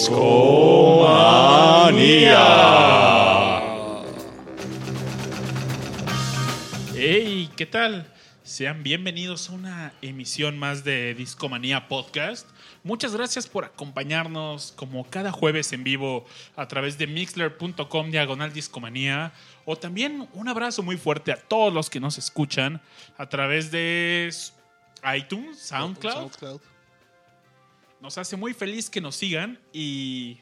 Discomanía. Hey, ¿qué tal? Sean bienvenidos a una emisión más de Discomanía Podcast. Muchas gracias por acompañarnos como cada jueves en vivo a través de mixler.com diagonal discomanía. O también un abrazo muy fuerte a todos los que nos escuchan a través de iTunes, SoundCloud. Nos hace muy feliz que nos sigan y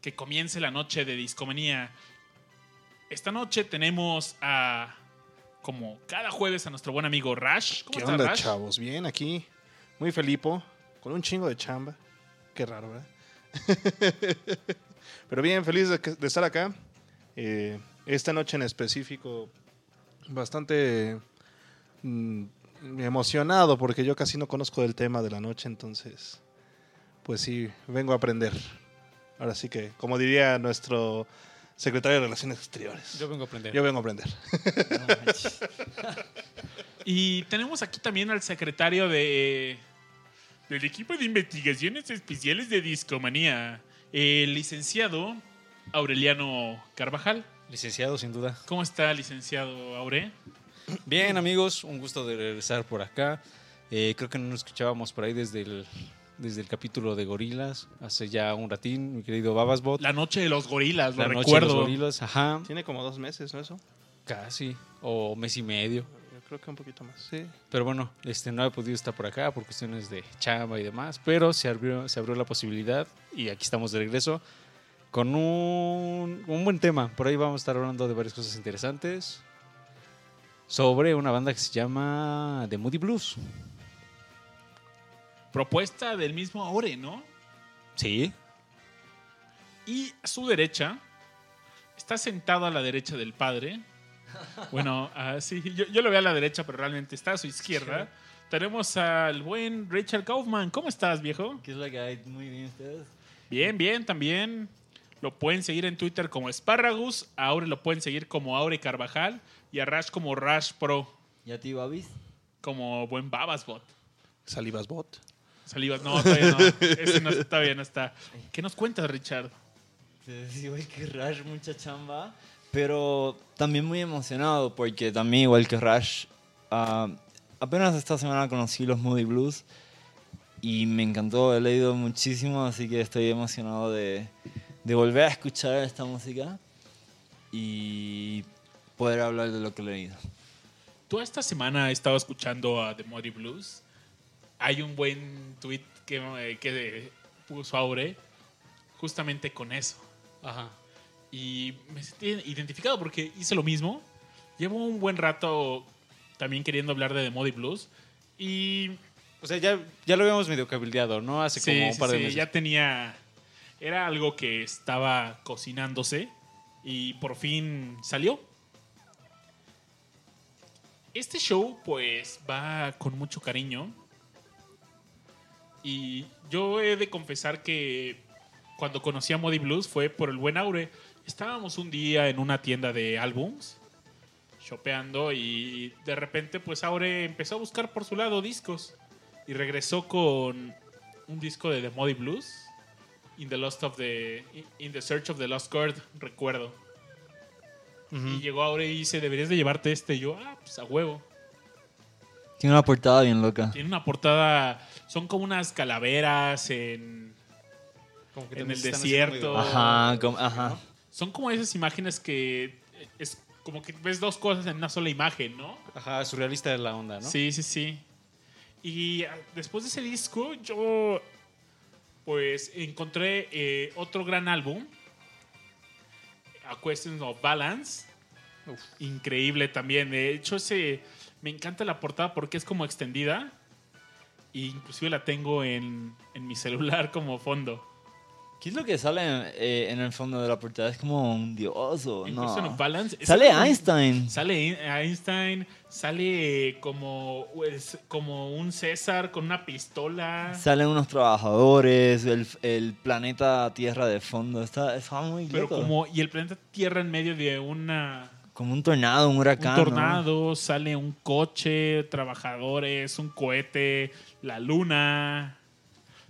que comience la noche de discomanía. Esta noche tenemos a, como cada jueves, a nuestro buen amigo Rash. ¿Cómo ¿Qué estás, onda, Rash? chavos? Bien, aquí. Muy felipo. Con un chingo de chamba. Qué raro, ¿verdad? Pero bien, feliz de estar acá. Eh, esta noche en específico, bastante mm, emocionado porque yo casi no conozco del tema de la noche, entonces, pues sí, vengo a aprender. Ahora sí que, como diría nuestro secretario de Relaciones Exteriores, Yo vengo a aprender. yo vengo a aprender. Y tenemos aquí también al secretario de del equipo de investigaciones especiales de Discomanía, el licenciado Aureliano Carvajal. Licenciado, sin duda. ¿Cómo está, licenciado Aure? Bien, amigos, un gusto de regresar por acá. Eh, creo que no nos escuchábamos por ahí desde el, desde el capítulo de Gorilas, hace ya un ratín, mi querido Babasbot. La noche de los gorilas, lo La noche de recuerdo. los gorilas, ajá, Tiene como dos meses, ¿no eso? casi, o mes y medio. Yo creo que un poquito más. Sí. Pero bueno, este, no he podido estar por acá por cuestiones de chamba y demás, pero se abrió, se abrió la posibilidad y aquí estamos de regreso con un, un buen tema. Por ahí vamos a estar hablando de varias cosas interesantes sobre una banda que se llama The Moody Blues. Propuesta del mismo Aure, ¿no? Sí, Y a su derecha, está sentado a la derecha del padre. Bueno, ah, sí, yo, yo lo veo a la derecha, pero realmente está a su izquierda. Tenemos al buen Richard Kaufman. ¿Cómo estás, viejo? ¿Qué es lo que hay? Muy bien ustedes. Bien, bien, también. Lo pueden seguir en Twitter como Sparragus. A Aure lo pueden seguir como Aure Carvajal. Y a Rash como Rash Pro. ¿Y a ti, Babis? Como buen Babasbot. Salivas Bot. Salivas, no, todavía no. Ese no, todavía no está. ¿Qué nos cuentas, Richard? Sí, güey, que Rush, mucha chamba. Pero también muy emocionado porque también, igual que Rush, ah, apenas esta semana conocí los Moody Blues y me encantó, he leído muchísimo, así que estoy emocionado de, de volver a escuchar esta música y poder hablar de lo que he leído. Tú esta semana has estado escuchando a The Muddy Blues. Hay un buen tweet que, eh, que puso Aure justamente con eso. ajá. Y me sentí identificado porque hice lo mismo. Llevo un buen rato también queriendo hablar de The Muddy Blues. Y O sea, ya, ya lo habíamos medio cabildeado, ¿no? Hace sí, como un par de sí, meses. ya tenía... Era algo que estaba cocinándose y por fin salió. Este show pues va con mucho cariño y yo he de confesar que cuando conocí a Modi Blues fue por el buen Aure. Estábamos un día en una tienda de álbums, shopeando y de repente pues Aure empezó a buscar por su lado discos y regresó con un disco de The Muddy Blues, In the Lost of the In the Search of the Lost Chord, recuerdo. Y llegó Aure y dice, "Deberías de llevarte este." Y yo, "Ah, pues a huevo." Tiene una portada bien loca. Tiene una portada, son como unas calaveras en Como que en el desierto. Ajá, como- ajá. son como esas imágenes que es como que ves dos cosas en una sola imagen, ¿no? Ajá, surrealista de la onda, ¿no? Sí, sí, sí. Y ah, después de ese disco, yo pues encontré eh, otro gran álbum, A Question of Balance. Increíble también. De hecho, ese me encanta la portada porque es como extendida. E inclusive la tengo en, en mi celular como fondo. ¿Qué es lo que sale eh, en el fondo de la portada? Es como un dios o En no. Of Balance. Sale Einstein. Sale In- Einstein, sale como, pues, como un César con una pistola. Salen unos trabajadores, el, el planeta Tierra de fondo. Está, está muy Pero loco. como, y el planeta Tierra en medio de una, Como un tornado, un un huracán. ¿no? tornado, sale un coche, trabajadores, un cohete, la luna.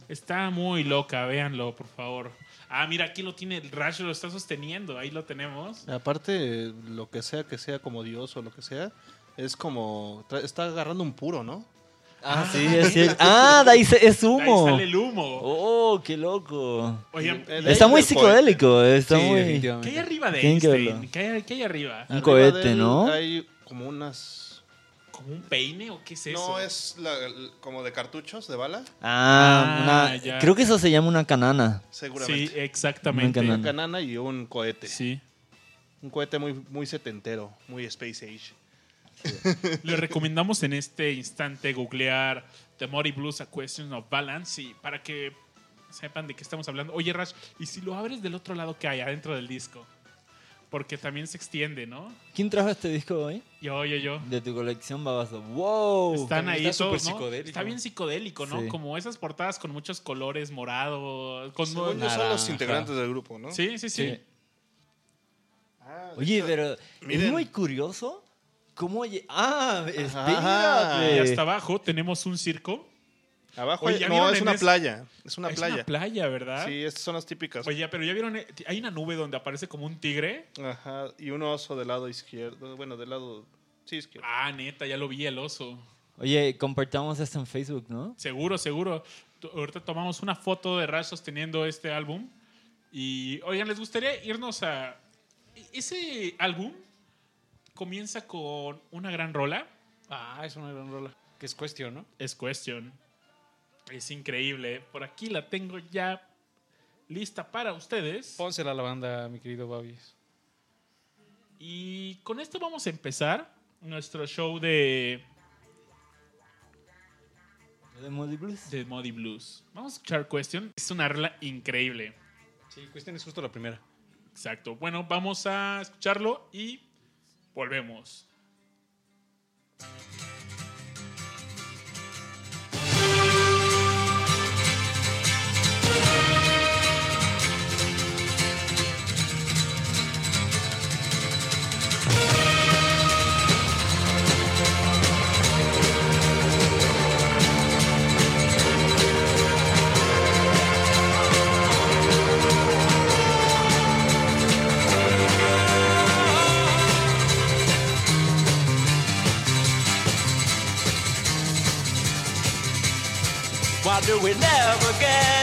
Está muy loca, véanlo, por favor. Ah, mira, aquí lo tiene, el Rash lo está sosteniendo, ahí lo tenemos. Aparte, lo que sea que sea como Dios o lo que sea, es como. Está agarrando un puro, ¿no? Ah, sí, es cierto. Ah, de ahí se- es Ahí humo. sale el humo. Oh, qué loco. Oigan, El- ¿y Está muy psicodélico, está Sí, muy... ¿qué hay arriba de Einstein? ¿Qué hay, qué hay arriba? Un Arriba cohete, ¿no? Hay como unas. ¿Como un peine o qué es eso? No, es la- como de cartuchos de bala, Ah, Ah, una- creo que eso se llama una canana. Sí, seguramente. exactamente. Nunca Una canana y un cohete. Sí. Un cohete muy, muy setentero, muy Space Age. Les recomendamos en este instante googlear The Muddy Blues A Question of Balance y para que sepan de qué estamos hablando. Oye, Rash, ¿y si lo abres del otro lado que hay adentro del disco? Porque también se extiende, ¿no? ¿Quién trajo este disco hoy? Yo, yo, yo. De tu colección, babazo. ¡Wow! Están ahí está todos, súper ¿no? psicodélico. Está bien psicodélico, ¿no? Sí. Como esas portadas con muchos colores morados. Con Según son los integrantes del grupo, ¿no? Sí, sí, sí. Sí. Ah, Oye, pero es muy curioso cómo... ¡Ah! Y hasta abajo tenemos un circo. Abajo Oye, hay- ¿ya no, es una ese- playa. Es una es playa. una playa, ¿verdad? Sí, estas son las típicas. Oye, pero ya vieron, eh, hay una nube donde aparece como un tigre. Ajá, y un oso del lado izquierdo. Bueno, del lado. Sí, izquierdo. Ah, neta, ya lo vi el oso. Oye, compartamos esto en Facebook, ¿no? Seguro, seguro. Ahorita tomamos una foto de Rash sosteniendo este álbum. Y, oigan, ¿les gustaría irnos a... Ese álbum comienza con una gran rola. Ah, es una gran rola. Que es cuestión, ¿no? Es Question. Es increíble. Por aquí la tengo ya lista para ustedes. Pónsela a la banda, mi querido Babis. Y con esto vamos a empezar nuestro show de, ¿De Moody Blues? de Muddy Blues. Vamos a escuchar Question. Es una rola increíble. Sí, cuestión es justo la primera. Exacto. Bueno, vamos a escucharlo y volvemos. Why do we never get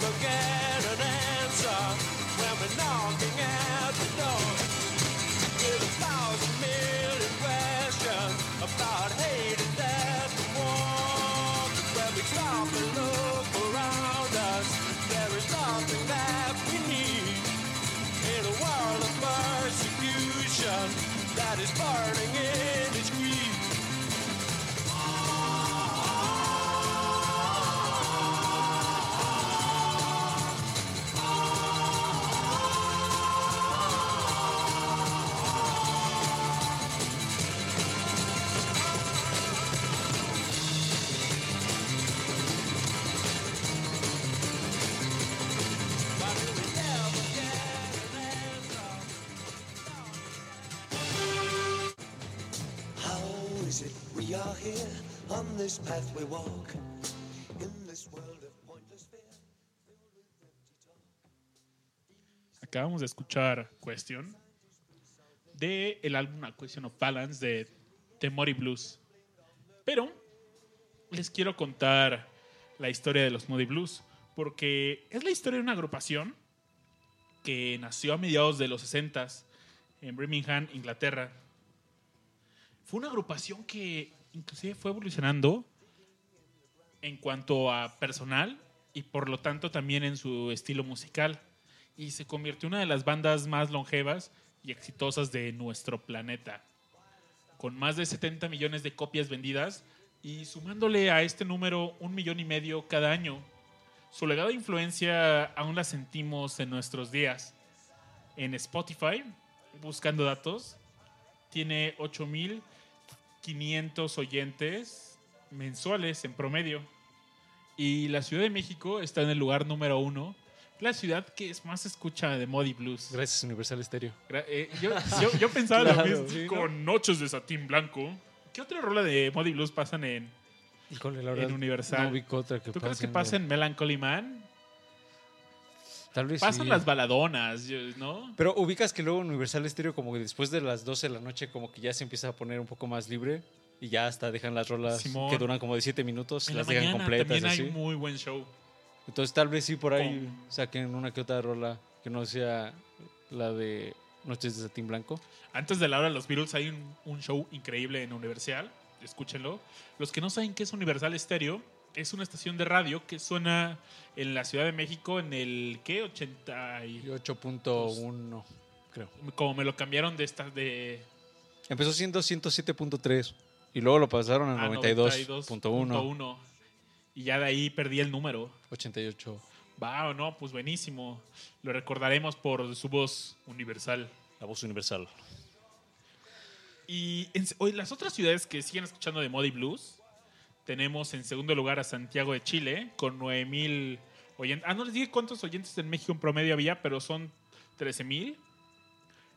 never get an answer when we're knocking at the door? With a thousand million questions about hate and death and war. When we stop and look around us, there is nothing that we need. In a world of persecution that is burning in path we walk in this world of pointless fear filled with empty talk? Acabamos de escuchar Question de el álbum A Question of Balance de The Mori Blues. Pero les quiero contar la historia de los Moody Blues porque es la historia de una agrupación que nació a mediados de los 60 en Birmingham, Inglaterra. Fue una agrupación que inclusive fue evolucionando en cuanto a personal y por lo tanto también en su estilo musical y se convirtió en una de las bandas más longevas y exitosas de nuestro planeta, con más de 70 millones de copias vendidas y sumándole a este número un millón y medio cada año. Su legado de influencia aún la sentimos en nuestros días. En Spotify, buscando datos, tiene 8.500 oyentes mensuales en promedio. Y la Ciudad de México está en el lugar número uno. La ciudad que es más escucha de Modi Blues. Gracias, Universal Stereo. Gra- eh, yo, yo- yo pensaba Claro, lo mismo. sí, ¿no? Con noches de satín blanco. ¿Qué otra rola de Modi Blues pasan en, Híjole, la verdad, en Universal? No ubico otra que ¿Tú crees que pasen, pasa en Melancholy Man? Tal vez Pasan sí. las baladonas, ¿no? Pero ubicas que luego Universal Stereo como que después de las 12 de la noche como que ya se empieza a poner un poco más libre y ya hasta dejan las rolas Simón. que duran como de 7 minutos, En la las dejan mañana completas también hay así. un muy buen show. Entonces tal vez sí por ahí Con- saquen una que otra rola que no sea la de Noches de Satín Blanco. Antes de la hora de los Beatles hay un, un show increíble en Universal. Escúchenlo. Los que no saben qué es Universal Stereo, es una estación de radio que suena en la Ciudad de México en el, ¿qué? 80 y... Y 8.1 creo. Como me lo cambiaron de esta de... Empezó siendo 107.3 y luego lo pasaron a a 92.1, 92.1. Y ya de ahí perdí el número. 88. Wow, no, pues buenísimo. Lo recordaremos por su voz universal. La voz universal. Y en- hoy, las otras ciudades que siguen escuchando de Modi Blues, tenemos en segundo lugar a Santiago de Chile con 9000 oyentes. Ah, no les dije cuántos oyentes en México en promedio había, pero son 13000.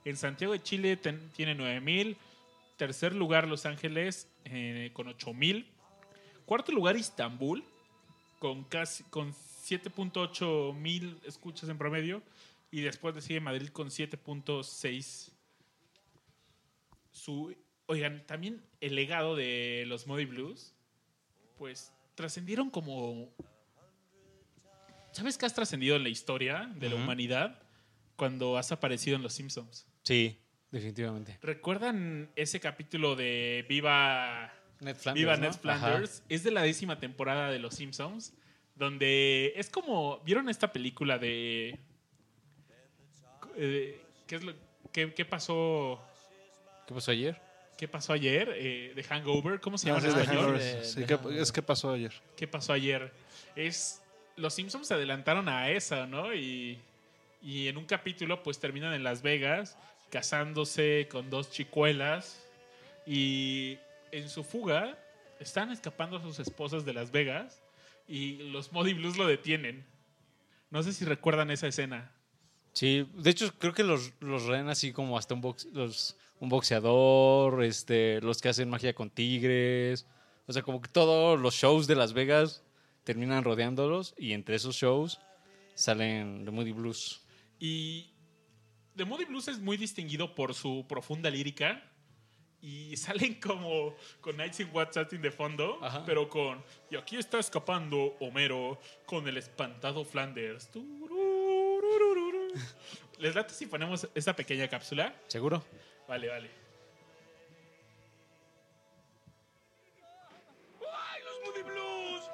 En Santiago de Chile ten- tiene 9000. Tercer lugar Los Ángeles eh, con 8000. Cuarto lugar Istambul con casi con 7.8 mil escuchas en promedio. Y después le sigue Madrid con 7.6 su oigan también el legado de los Modi Blues pues trascendieron como sabes que has trascendido en la historia de la humanidad cuando has aparecido en los Simpsons Sí, definitivamente. recuerdan ese capítulo de Viva Ned Flanders, Viva ¿no? Ned Flanders es de la décima temporada de los Simpsons donde es como vieron esta película de eh, qué es lo qué, qué pasó. ¿Qué pasó ayer? ¿Qué pasó ayer? Eh, de Hangover. ¿Cómo se Ah, llama sí, en español? Hangover. De- Sí, de ¿qué- es que pasó ayer. ¿Qué pasó ayer? Es. Los Simpsons se adelantaron a esa, ¿no? Y, y en un capítulo, pues terminan en Las Vegas casándose con dos chicuelas. Y en su fuga, están escapando a sus esposas de Las Vegas. Y los Modi Blues lo detienen. No sé si recuerdan esa escena. Sí, de hecho creo que los, los así como hasta un, box, los, un boxeador, este, los que hacen magia con tigres. O sea, como que todos los shows de Las Vegas terminan rodeándolos y entre esos shows salen The Moody Blues. Y The Moody Blues es muy distinguido por su profunda lírica. Y salen como con Nights in WhatsApp de fondo, Ajá. pero con. Y aquí está escapando Homero con el espantado Flanders. Turururururu. ¿Les late si ponemos esta pequeña cápsula? ¿Seguro? Vale, vale.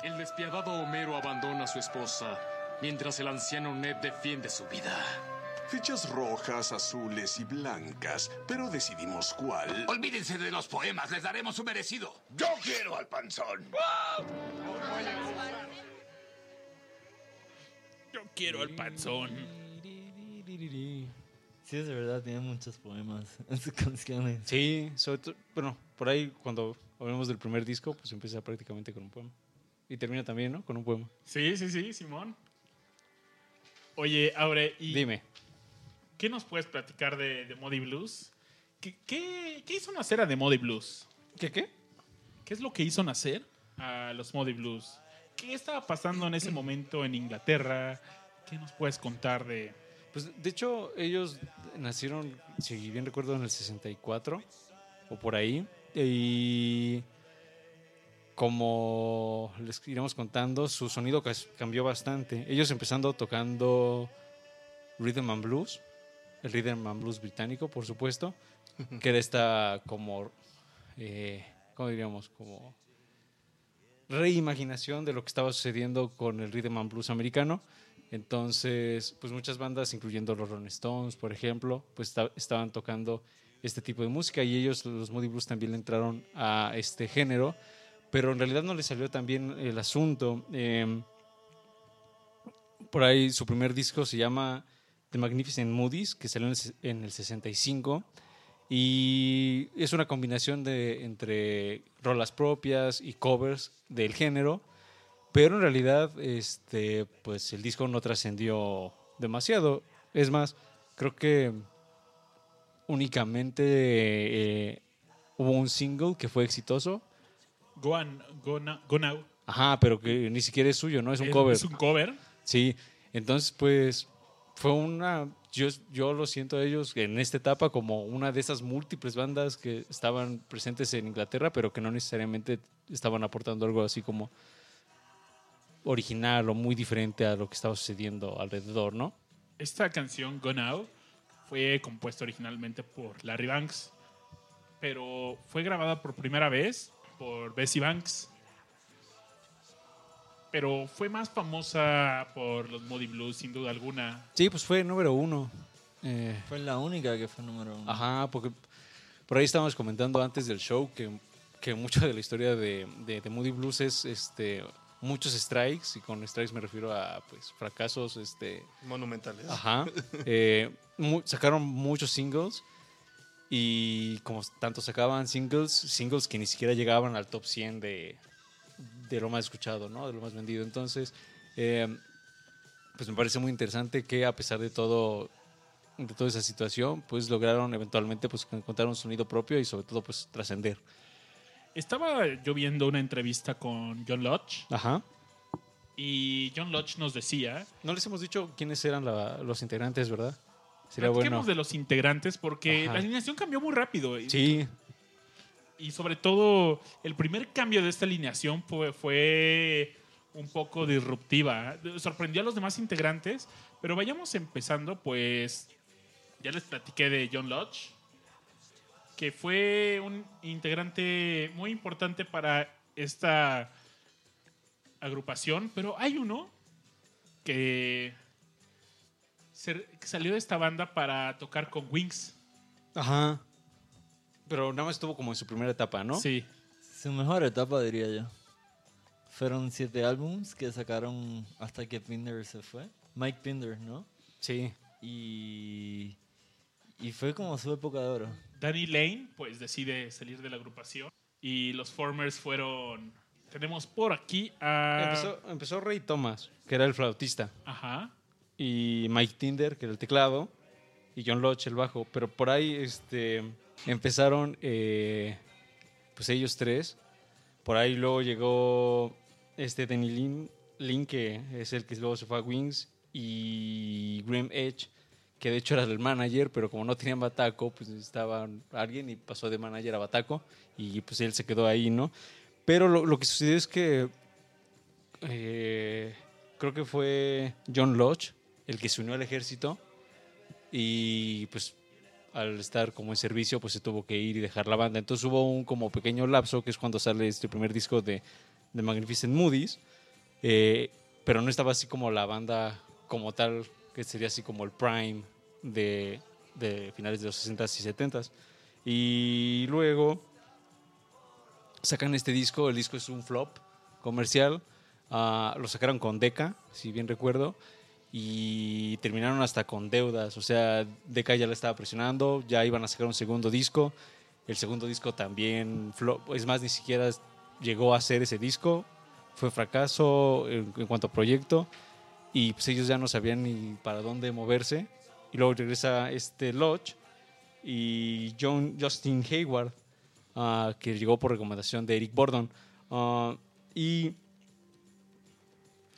El despiadado Homero abandona a su esposa, mientras el anciano Ned defiende su vida. Fichas rojas, azules y blancas, pero decidimos cuál. Olvídense de los poemas, les daremos su merecido. Yo quiero al panzón. Yo quiero el panzón. Sí, es de verdad, tiene muchos poemas en sus canciones. Sí, sobre todo, bueno, por ahí cuando hablamos del primer disco, pues empieza prácticamente con un poema. Y termina también, ¿no? Con un poema. Sí, sí, sí, Simón. Oye, Aure, y Dime. ¿qué nos puedes platicar de, de Modi Blues? ¿Qué, qué, qué hizo nacer a The Modi Blues? ¿Qué qué? ¿Qué es lo que hizo nacer a los Modi Blues? ¿Qué estaba pasando en ese momento en Inglaterra? ¿Qué nos puedes contar de...? Pues de hecho, ellos nacieron, si bien recuerdo, en el 64 o por ahí. Y como les iremos contando, su sonido cambió bastante. Ellos empezando tocando rhythm and blues, el rhythm and blues británico, por supuesto, que era esta como, eh, ¿cómo diríamos? Como reimaginación de lo que estaba sucediendo con el rhythm and blues americano. Entonces, pues muchas bandas, incluyendo los Rolling Stones, por ejemplo, pues esta- estaban tocando este tipo de música y ellos, los Moody Blues, también entraron a este género, pero en realidad no les salió tan bien el asunto. Eh, por ahí su primer disco se llama The Magnificent Moodies, que salió en el 65 y es una combinación de entre rolas propias y covers del género. Pero en realidad, este, pues el disco no trascendió demasiado. Es más, creo que únicamente eh, hubo un single que fue exitoso. Go, on- go, now, go Now. Ajá, pero que ni siquiera es suyo, ¿no? Es un cover. Es un cover. Sí, entonces pues fue una, yo, yo lo siento a ellos en esta etapa como una de esas múltiples bandas que estaban presentes en Inglaterra, pero que no necesariamente estaban aportando algo así como original o muy diferente a lo que estaba sucediendo alrededor, ¿no? Esta canción, Go Now, fue compuesta originalmente por Larry Banks, pero fue grabada por primera vez por Bessie Banks. Pero fue más famosa por los Moody Blues, sin duda alguna. Sí, pues fue número uno. Eh, Fue la única que fue número uno. Ajá, porque por ahí estábamos comentando antes del show que, que mucho de la historia de, de, de Moody Blues es este muchos strikes, y con strikes me refiero a pues fracasos, este, Monumentales. Ajá. Eh, mu- sacaron muchos singles y como tanto sacaban singles, singles que ni siquiera llegaban al top 100 de, de lo más escuchado, ¿no? De lo más vendido. Entonces, eh, pues me parece muy interesante que a pesar de todo de toda esa situación, pues lograron eventualmente pues encontrar un sonido propio y sobre todo pues trascender. Estaba yo viendo una entrevista con John Lodge Ajá. y John Lodge nos decía, No les hemos dicho quiénes eran la- los integrantes, ¿verdad? Sería bueno. de los integrantes porque Ajá. la alineación cambió muy rápido. Sí, Y sobre todo, el primer cambio de esta alineación fue, fue un poco disruptiva. Sorprendió a los demás integrantes, pero vayamos empezando, pues ya les platiqué de John Lodge, que fue un integrante muy importante para esta agrupación, pero hay uno que, se- que salió de esta banda para tocar con Wings. Ajá. Pero nada más estuvo como en su primera etapa, ¿no? Sí. Su mejor etapa, diría yo. Fueron siete álbums que sacaron hasta que Pinder se fue. Mike Pinder, ¿no? Sí. Y, y fue como su época de oro. Danny Lane, pues decide salir de la agrupación. Y los Formers fueron. Tenemos por aquí a. Empezó, empezó Ray Thomas, que era el flautista, Ajá. y Mike Tinder, que era el teclado, y John Lodge, el bajo. Pero por ahí este, empezaron eh, pues ellos tres. Por ahí luego llegó este Danny Lin, Lin, que es el que luego se fue a Wings, y Graham Edge, que de hecho era el manager, pero como no tenían bataco, pues necesitaban a alguien y pasó de manager a bataco, y pues él se quedó ahí, ¿no? Pero lo, lo que sucedió es que eh, creo que fue John Lodge el que se unió al ejército y pues al estar como en servicio pues se tuvo que ir y dejar la banda. Entonces hubo un como pequeño lapso que es cuando sale este primer disco de, de Magnificent Moody's, eh, pero no estaba así como la banda como tal, que sería así como el prime de, de finales de los 60s y 70s. Y luego sacan este disco, el disco es un flop comercial, ah, lo sacaron con Deca, si bien recuerdo, y terminaron hasta con deudas, o sea, Deca ya la estaba presionando, ya iban a sacar un segundo disco, el segundo disco también, flop, es más, ni siquiera llegó a hacer ese disco, fue fracaso en, en cuanto a proyecto, y pues ellos ya no sabían ni para dónde moverse, y luego regresa este Lodge y John, Justin Hayward, ah, que llegó por recomendación de Eric Bordon. Ah, y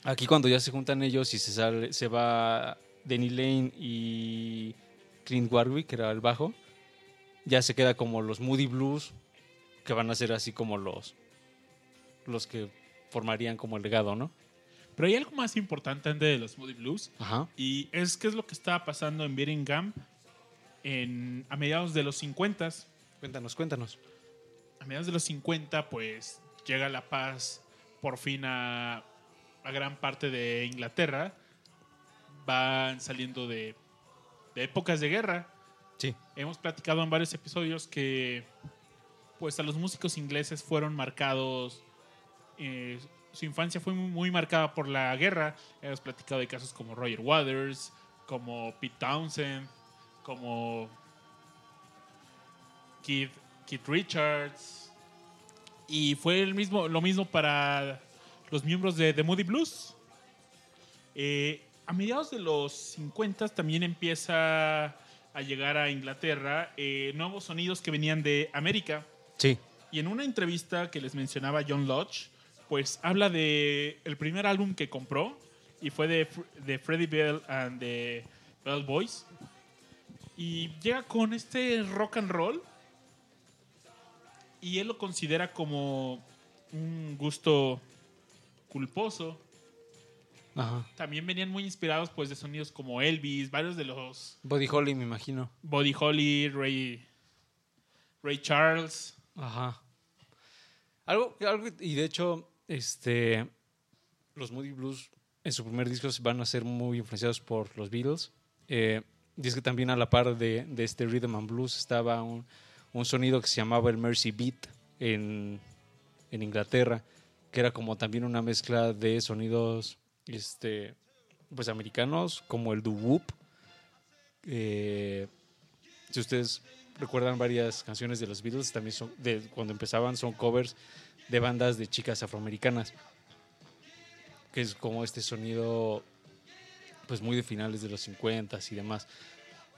aquí cuando ya se juntan ellos y se, sale, se va Denny Lane y Clint Warwick, que era el bajo, ya se queda como los Moody Blues, que van a ser así como los, los que formarían como el legado, ¿no? Pero hay algo más importante antes de los Moody Blues. Ajá. Y es que es lo que estaba pasando en Birmingham en, a mediados de los 50. Cuéntanos, cuéntanos. A mediados de los 50, pues llega la paz por fin a, a gran parte de Inglaterra. Van saliendo de, de épocas de guerra. Sí. Hemos platicado en varios episodios que pues a los músicos ingleses fueron marcados, eh, su infancia fue muy, muy marcada por la guerra. Hemos platicado de casos como Roger Waters, como Pete Townsend, como Keith, Keith Richards. Y fue el mismo, lo mismo para los miembros de The Moody Blues. Eh, a mediados de los 50 también empieza a llegar a Inglaterra eh, nuevos sonidos que venían de América. Sí. Y en una entrevista que les mencionaba John Lodge, pues habla de el primer álbum que compró y fue de, de Freddie Bell and the Bell Boys. Y llega con este rock and roll y él lo considera como un gusto culposo. Ajá. También venían muy inspirados pues de sonidos como Elvis, varios de los Body Holly, me imagino. Buddy Holly, Ray, Ray Charles. Ajá. Algo, algo, y de hecho, este, los Moody Blues en su primer disco van a ser muy influenciados por los Beatles. Eh, es que también a la par de, de este Rhythm and Blues estaba un, un sonido que se llamaba el Mercy Beat en, en Inglaterra. que era como también una mezcla de sonidos este, pues americanos, como el doo-wop. Eh, si ustedes recuerdan varias canciones de los Beatles, también son, de, cuando empezaban son covers de bandas de chicas afroamericanas, que es como este sonido pues muy de finales de los 50 y demás.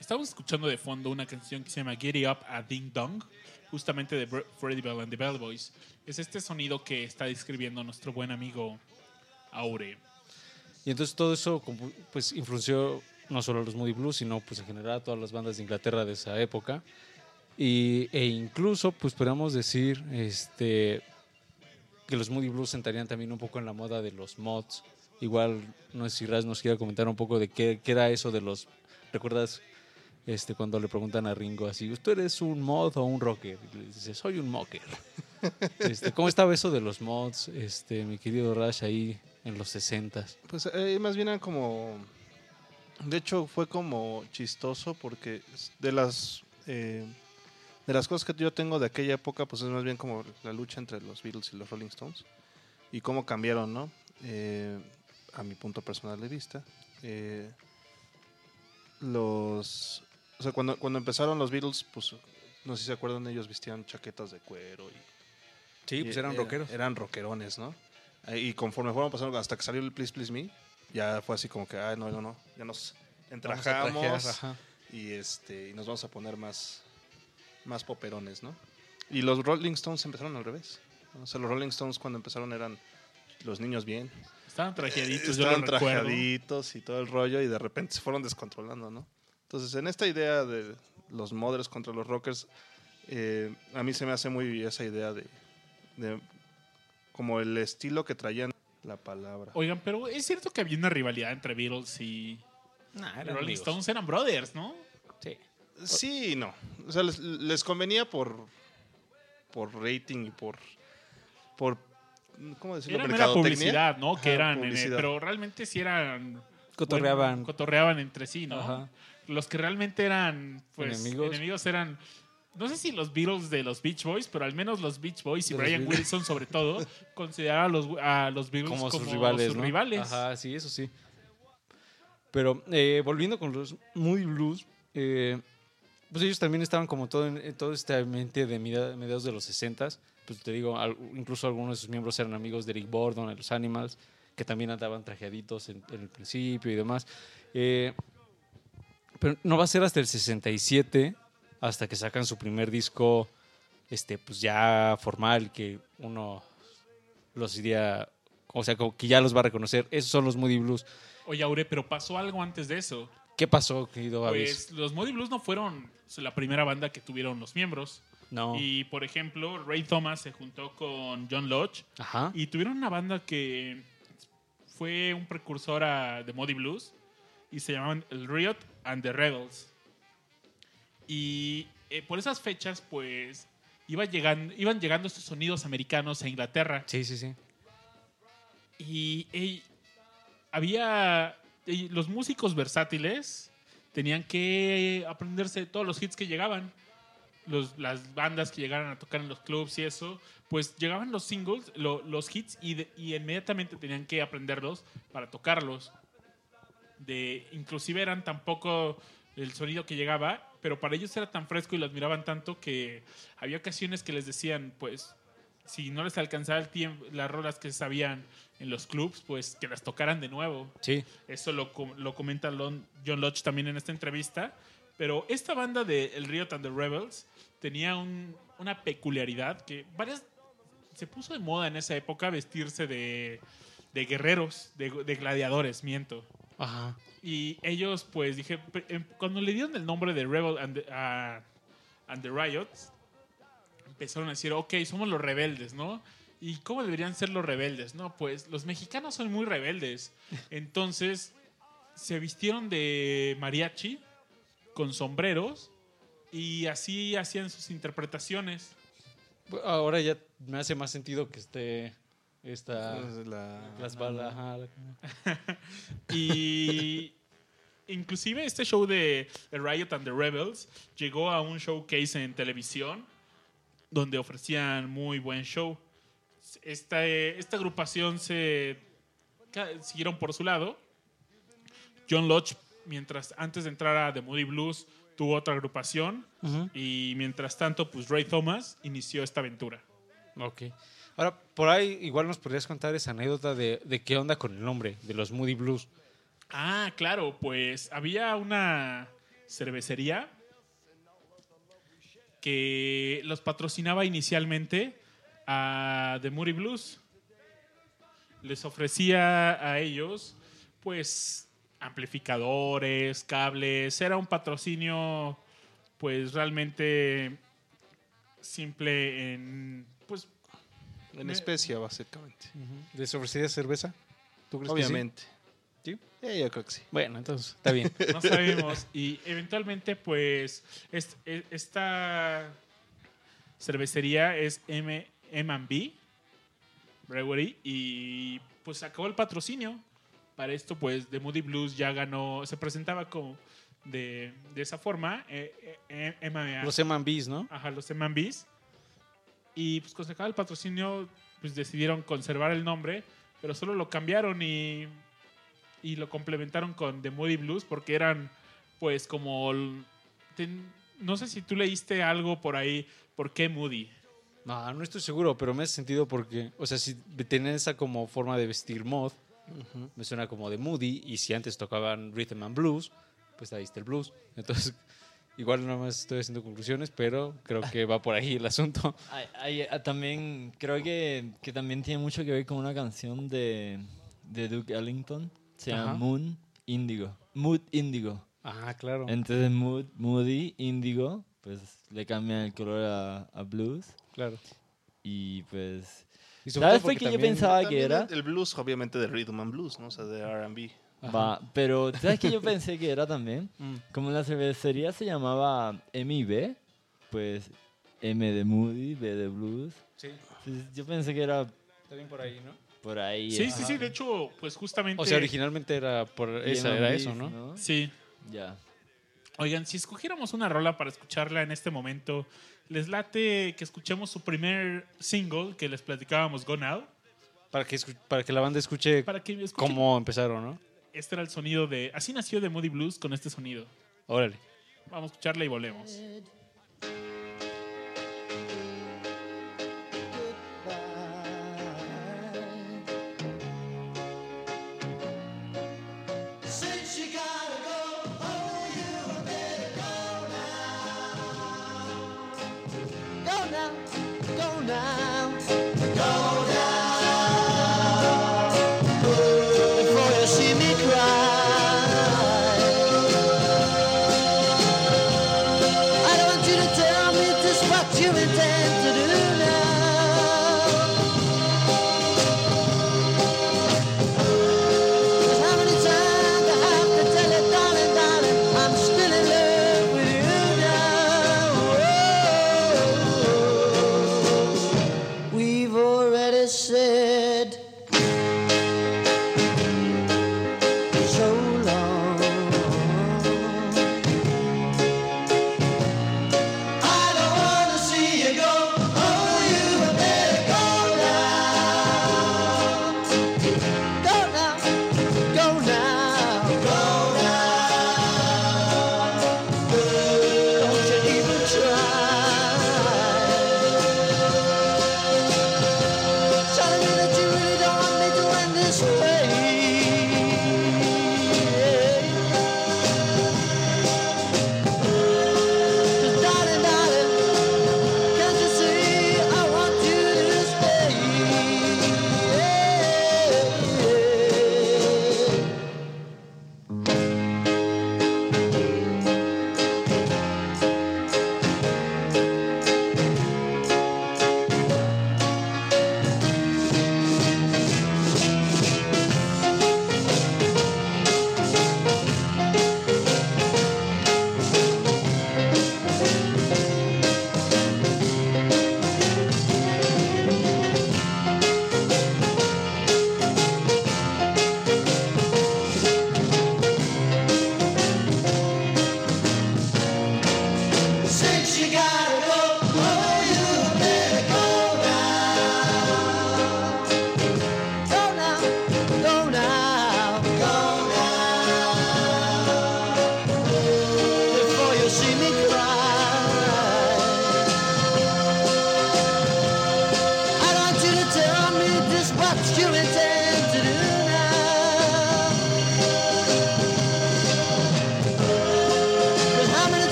Estamos escuchando de fondo una canción que se llama Get It Up a Ding Dong, justamente de Freddie Bell and the Bell Boys. Es este sonido que está describiendo nuestro buen amigo Aure. Y entonces todo eso pues influenció no solo a los Moody Blues, sino pues en general a todas las bandas de Inglaterra de esa época. Y, e incluso pues podríamos decir este, que los Moody Blues entrarían también un poco en la moda de los mods. Igual, no sé si Raz nos quiera comentar un poco de qué, qué era eso de los... ¿Recuerdas este, cuando le preguntan a Ringo así, ¿usted eres un mod o un rocker? Y le dice, soy un mocker. este, ¿Cómo estaba eso de los mods, este, mi querido Rash, ahí en los 60s? Pues eh, más bien eran como... De hecho, fue como chistoso porque de las... eh, de las cosas que yo tengo de aquella época, pues es más bien como la lucha entre los Beatles y los Rolling Stones. Y cómo cambiaron, ¿no? Eh, a mi punto personal de vista. Eh, los... O sea, cuando, cuando empezaron los Beatles, pues no sé si se acuerdan, ellos vestían chaquetas de cuero y Sí, pues eran era- rockeros. Eran rockerones, ¿no? Eh, Y conforme fueron pasando, hasta que salió el Please Please Me, ya fue así como que, ay, no, no, no, ya nos trajear, entrajamos y, este, y nos vamos a poner más, más poperones, ¿no? Y los Rolling Stones empezaron al revés. ¿no? O sea, los Rolling Stones cuando empezaron eran los niños bien. Estaban trajeaditos, yo lo Estaban recuerdo. trajaditos y todo el rollo y de repente se fueron descontrolando, ¿no? Entonces, en esta idea de los mothers contra los rockers, eh, a mí se me hace muy esa idea de, de como el estilo que traían la palabra. Oigan, pero es cierto que había una rivalidad entre Beatles y Nah, Rolling Stones. Eran brothers, ¿no? Sí. Sí y no. O sea, les, les convenía por, por rating y por, por ¿cómo decirlo? Era mera publicidad, ¿no? que eran, eh, pero realmente sí eran... Cotorreaban. bueno, cotorreaban entre sí, ¿no? Ajá. Los que realmente eran, pues, Enemigos. enemigos, eran... No sé si los Beatles de los Beach Boys, pero al menos los Beach Boys y Brian. Wilson, sobre todo, consideraban a los, a los Beatles como, como, sus rivales. sus ¿no? rivales. Ajá, sí, eso sí. Pero eh, volviendo con los Moody Blues, eh, pues ellos también estaban como todo en, todo este ambiente de media- mediados de los 60 Pues te digo, incluso algunos de sus miembros eran amigos de Eric Burdon, de los Animals, que también andaban trajeaditos en, el principio y demás. Eh, pero no va a ser hasta el 67, hasta que sacan su primer disco, este, pues ya formal, que uno los diría, o sea, que ya los va a reconocer. Esos son los Moody Blues. Oye, Aure, pero pasó algo antes de eso. ¿Qué pasó, querido Avis? Pues los Moody Blues no fueron la primera banda que tuvieron los miembros. no. Y por ejemplo, Ray Thomas se juntó con John Lodge Ajá. y tuvieron una banda que fue un precursor a The Moody Blues y se llamaban el Riot and the Rebels. Y eh, por esas fechas, pues iba llegando, iban llegando estos sonidos americanos a Inglaterra Sí, sí, sí. y había los músicos versátiles tenían que aprenderse todos los hits que llegaban las bandas que llegaran a tocar en los clubs y eso pues llegaban los singles lo- los hits y, y inmediatamente tenían que aprenderlos para tocarlos. De inclusive eran tampoco el sonido que llegaba pero para ellos era tan fresco y lo admiraban tanto que había ocasiones que les decían pues si no les alcanzaba el tiempo, las rolas que sabían en los clubs, pues que las tocaran de nuevo. Sí. Eso lo, lo comenta Lon- John Lodge también en esta entrevista. Pero esta banda de El Riot and the Rebels tenía un- una peculiaridad que varias se puso de moda en esa época vestirse de, de guerreros, de, de gladiadores, miento. Ajá. Y ellos, pues, dije, em, cuando le dieron el nombre de Rebel and the, a- and the Riots, empezaron a decir, ok, somos los rebeldes, ¿no? ¿Y cómo deberían ser los rebeldes? No, pues los mexicanos son muy rebeldes. Entonces, se vistieron de mariachi, con sombreros, y así hacían sus interpretaciones. Ahora ya me hace más sentido que esté esta La- las balas. Y inclusive este show de The Riot and the Rebels llegó a un showcase en televisión donde ofrecían muy buen show. esta, esta agrupación se siguieron por su lado. John Lodge, mientras antes de entrar a The Moody Blues, tuvo otra agrupación. Y mientras tanto, pues Ray Thomas inició esta aventura. Ok. Ahora, por ahí igual nos podrías contar esa anécdota de, de qué onda con el nombre de los Moody Blues. Ah, claro, pues había una cervecería que los patrocinaba inicialmente a The Moody Blues. Les ofrecía a ellos, pues, amplificadores, cables. Era un patrocinio, pues, realmente simple en, pues, En especia, básicamente. ¿Les ofrecerías cerveza? ¿Tú crees que sí? Obviamente. ¿Sí? Eh, yo creo que sí. Bueno, entonces, está bien. no sabemos. Y eventualmente, pues, es- es- esta cervecería es M M&B Brewery y pues acabó el patrocinio. Para esto, pues, The Moody Blues ya ganó, se presentaba como de, de esa forma. eh, eh, eh, M&B. Los M&Bs, ¿no? Ajá, los M&Bs. Y pues cuando se acaba el patrocinio, pues decidieron conservar el nombre, pero solo lo cambiaron y, y lo complementaron con The Moody Blues porque eran pues como... ten- no sé si tú leíste algo por ahí, ¿por qué Moody? No, no estoy seguro, pero me hace sentido porque, o sea, si tienen esa como forma de vestir mod, me suena como de Moody, y si antes tocaban Rhythm and Blues, pues ahí está el blues. Entonces, igual nada más estoy haciendo conclusiones, pero creo que va por ahí el asunto. Ah, también creo que, que también tiene mucho que ver con una canción de, de Duke Ellington. Se llama Ajá. Moon Indigo. Mood Indigo. Ah, claro. Entonces Mood, Moody, Indigo, pues le cambian el color a, a Blues. Claro. Y pues... Y ¿Sabes por qué yo también- pensaba que También era? El blues, obviamente, de rhythm and blues, ¿no? O sea, de R&B. Va, pero ¿sabes qué yo pensé que era también? Mm. Como la cervecería se llamaba M&B, pues M de Moody, B de Blues. Sí, Entonces, yo pensé que era está bien por ahí, ¿no? Por ahí. Sí, ajá. sí, sí, de hecho, pues justamente... O sea, originalmente era por Y esa, era eso, ¿no? Sí. Ya. Oigan, si escogiéramos una rola para escucharla en este momento, ¿les late que escuchemos su primer single que les platicábamos, Go Now? Para que, para que la banda escuche Para que escuchen cómo empezaron, ¿no? Este era el sonido de. Así nació The Moody Blues con este sonido. Órale. Vamos a escucharla y volvemos.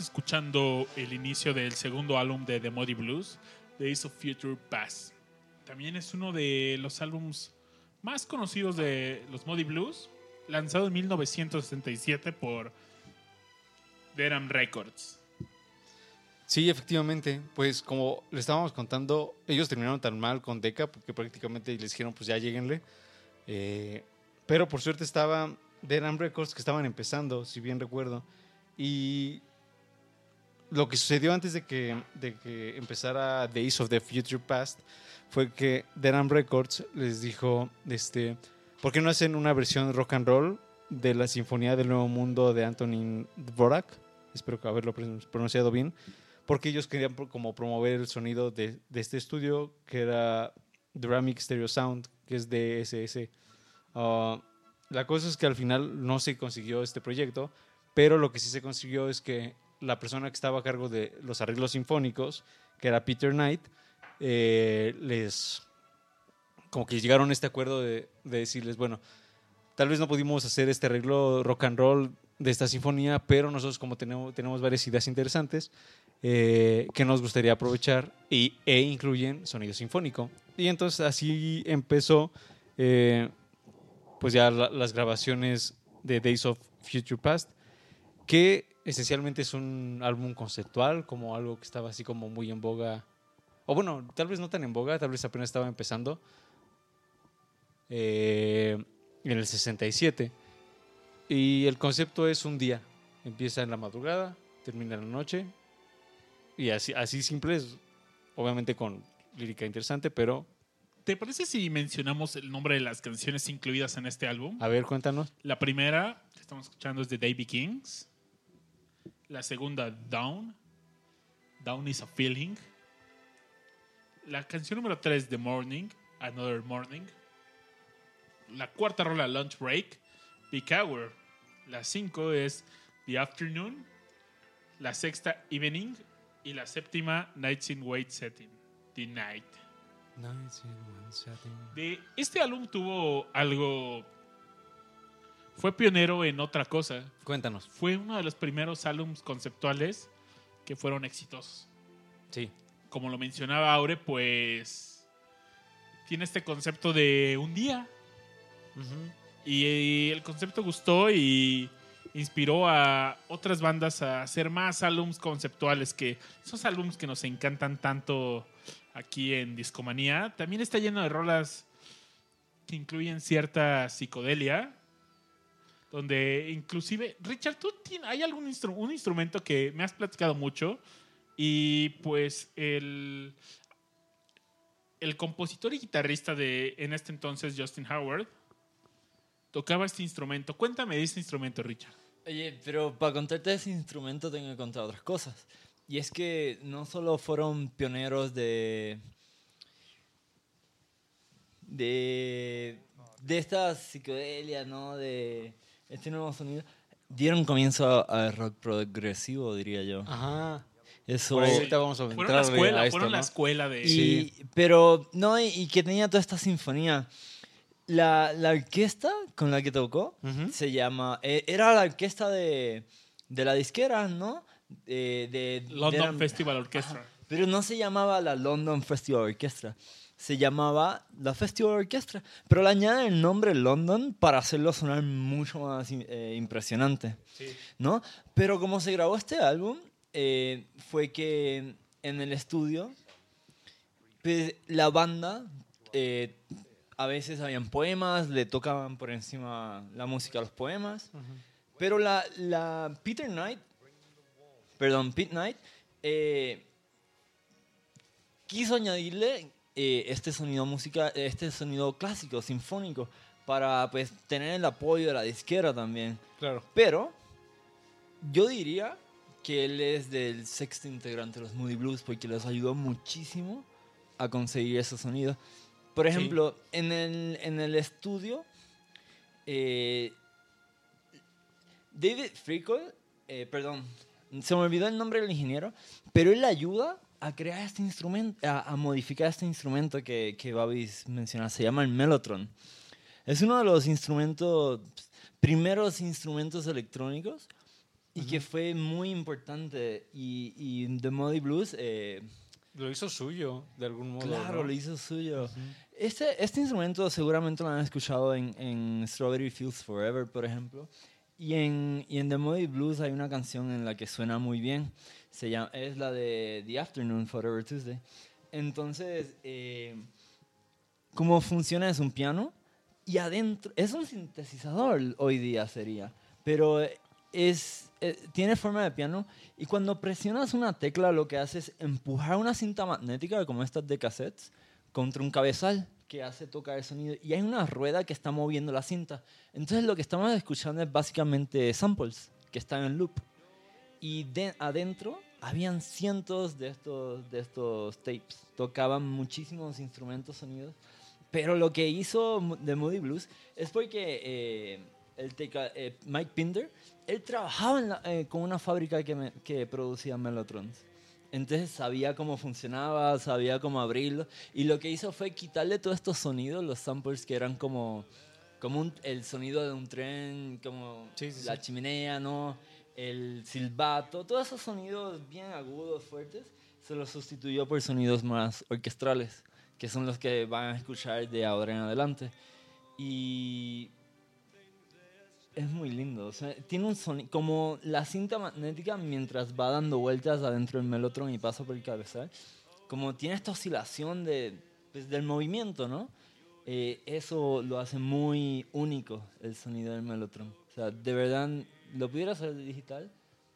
Escuchando el inicio del segundo álbum de The Muddy Blues, Days of Future Past. También es uno de los álbums más conocidos de los Muddy Blues, lanzado en 1967 por Deram Records. Sí, efectivamente. Pues como le estábamos contando, ellos terminaron tan mal con Deca porque prácticamente les dijeron, pues ya lleguenle. Eh, pero por suerte estaba Deram Records que estaban empezando, si bien recuerdo. Y lo que sucedió antes de que, de que empezara Days of the Future Past fue que Deram Records les dijo, este, ¿por qué no hacen una versión rock and roll de la Sinfonía del Nuevo Mundo de Antonin Dvorak? Espero haberlo pron- pronunciado bien. Porque ellos querían como promover el sonido de, este estudio que era Dramix Stereo Sound, que es de SS. Ah, la cosa es que al final no se consiguió este proyecto, pero lo que sí se consiguió es que la persona que estaba a cargo de los arreglos sinfónicos, que era Peter Knight, eh, les como que llegaron a este acuerdo de, de decirles, bueno, tal vez no pudimos hacer este arreglo rock and roll de esta sinfonía, pero nosotros como tenemos, tenemos varias ideas interesantes eh, que nos gustaría aprovechar y, e incluyen sonido sinfónico. Y entonces así empezó eh, pues ya la- las grabaciones de Days of Future Past, que esencialmente es un álbum conceptual, como algo que estaba así como muy en boga, o bueno, tal vez no tan en boga, tal vez apenas estaba empezando, eh, en el 67. Y el concepto es un día, empieza en la madrugada, termina en la noche, y así, así simple es, obviamente con lírica interesante, pero ¿Te parece si mencionamos el nombre de las canciones incluidas en este álbum? a ver, cuéntanos. La primera que estamos escuchando es de Davy Kings. La segunda, Down. Down is a Feeling. La canción número 3, The Morning. Another Morning. La cuarta rola, Lunch Break. Peak Hour. La 5 es The Afternoon. La sexta, Evening. Y la séptima, Nights in Wait Setting. The Night. De este álbum tuvo algo. Fue pionero en otra cosa. Cuéntanos. Fue uno de los primeros álbums conceptuales que fueron exitosos. Sí. Como lo mencionaba Aure, pues. Tiene este concepto de un día. Y el concepto gustó y inspiró a otras bandas a hacer más álbums conceptuales que esos álbums que nos encantan tanto aquí en Discomanía. También está lleno de rolas que incluyen cierta psicodelia. Donde inclusive, Richard, ¿tú tienes, hay algún instru- un instrumento que me has platicado mucho? Y pues el, el compositor y guitarrista de en este entonces, Justin Howard, tocaba este instrumento. Cuéntame de este instrumento, Richard. Oye, pero para contarte ese instrumento tengo que contar otras cosas. Y es que no solo fueron pioneros de. de. de esta psicodelia, ¿no? De este nuevo sonido. Dieron comienzo al rock progresivo, diría yo. Ajá. Eso. Por ahí ahorita vamos a Fueron la escuela, a esto, fueron la ¿no? escuela de... Y, Pero, no, y, y que tenía toda esta sinfonía. La, la orquesta con la que tocó Ujú. se llama. eh, era la orquesta de, de la disquera, ¿no? Eh, de, London de- Festival Orchestra. Pero no se llamaba la London Festival Orchestra. Se llamaba la Festival Orchestra. Pero le añaden el nombre London para hacerlo sonar mucho más eh, impresionante. ¿No? Pero como se grabó este álbum, eh, fue que en el estudio, pues, la banda, eh, a veces habían poemas, le tocaban por encima la música a los poemas. Pero la, la Peter Knight, perdón, Pete Knight, eh, quiso añadirle eh, este sonido música, este sonido clásico, sinfónico, para pues tener el apoyo de la disquera también. Claro. Pero yo diría que él es del sexto integrante de los Moody Blues porque les ayudó muchísimo a conseguir ese sonido. Por ejemplo, en, el, en el estudio, eh, David Frickle, eh, perdón, se me olvidó el nombre del ingeniero, pero él ayuda a crear este instrumento, a, a modificar este instrumento que, que Babis menciona, se llama el Mellotron. Es uno de los instrumentos, primeros instrumentos electrónicos y que fue muy importante. Y, y The Muddy Blues, eh, Lo hizo suyo, de algún modo. claro, ¿no? lo hizo suyo. este, este instrumento seguramente lo han escuchado en, en Strawberry Fields Forever, por ejemplo. Y en, y en The Muddy Blues hay una canción en la que suena muy bien. Se llama, es la de The Afternoon Forever Tuesday. Entonces, eh, cómo funciona es un piano y adentro es un sintetizador hoy día sería, pero es eh, tiene forma de piano y cuando presionas una tecla lo que hace es empujar una cinta magnética como estas de cassettes contra un cabezal que hace tocar el sonido y hay una rueda que está moviendo la cinta. Entonces lo que estamos escuchando es básicamente samples que están en loop y de, adentro habían cientos de estos, de estos tapes. Tocaban muchísimos instrumentos, sonidos. Pero lo que hizo The Moody Blues es porque eh, el teca- eh, Mike Pinder, él trabajaba la- eh, con una fábrica que, me- que producía Mellotrons. Entonces sabía cómo funcionaba, sabía cómo abrirlo. Y lo que hizo fue quitarle todos estos sonidos, los samples que eran como, como un- el sonido de un tren, como Sí, sí, la sí. chimenea, ¿no? El silbato, todos esos sonidos bien agudos, fuertes, se los sustituyó por sonidos más orquestrales, que son los que van a escuchar de ahora en adelante. Y es muy lindo. o sea, tiene un sonido, como la cinta magnética mientras va dando vueltas adentro del melotron y pasa por el cabezal, como tiene esta oscilación de, pues, del movimiento, ¿no? Eh, eso lo hace muy único el sonido del melotron. O sea, de verdad, lo pudiera hacer digital,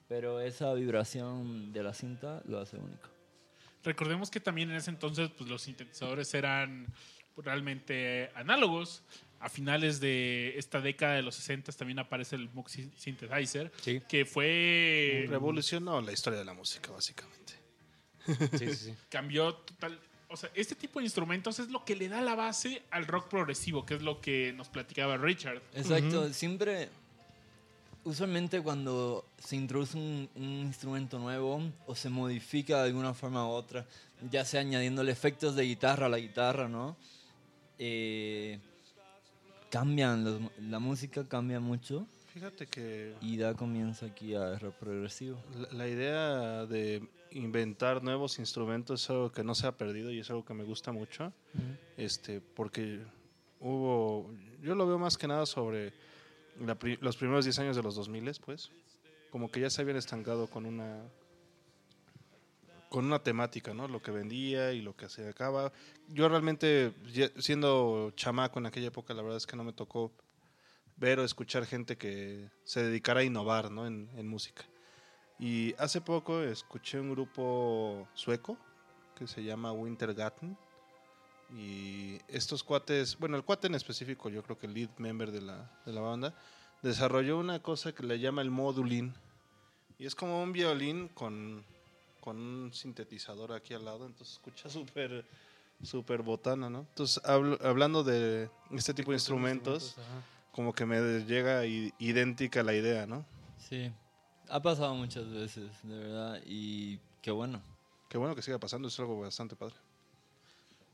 pero esa vibración de la cinta lo hace único. Recordemos que también en ese entonces pues, los sintetizadores eran realmente análogos. A finales de esta década de los 60 también aparece el Moog Syn- Synthesizer, Sí. que fue... Revolucionó la historia de la música, básicamente. Sí, sí, sí. cambió total. O sea, este tipo de instrumentos es lo que le da la base al rock progresivo, que es lo que nos platicaba Richard. Exacto, siempre, usualmente cuando se introduce un, un instrumento nuevo o se modifica de alguna forma u otra, ya sea añadiéndole efectos de guitarra a la guitarra, ¿no? Eh, cambian, los- la música cambia mucho Fíjate que y da comienzo aquí a rock progresivo. la, la idea de inventar nuevos instrumentos es algo que no se ha perdido y es algo que me gusta mucho. este, porque hubo, yo lo veo más que nada sobre pri- los primeros 10 años de los 2000, pues, como que ya se habían estancado con una con una temática, ¿no? Lo que vendía y lo que se acaba. Yo realmente, siendo chamaco en aquella época, la verdad es que no me tocó ver o escuchar gente que se dedicara a innovar, ¿no? En, en música. Y hace poco escuché un grupo sueco que se llama Wintergarten. Y estos cuates, bueno, el cuate en específico, yo creo que el lead member de la, de la banda, desarrolló una cosa que le llama el modulín. Y es como un violín con, con un sintetizador aquí al lado, entonces escucha súper súper botana, ¿no? Entonces, hablo- hablando de este tipo de instrumentos, como que me llega idéntica la idea, ¿no? Sí, ha pasado muchas veces, de verdad, y qué bueno. Qué bueno que siga pasando, es algo bastante padre.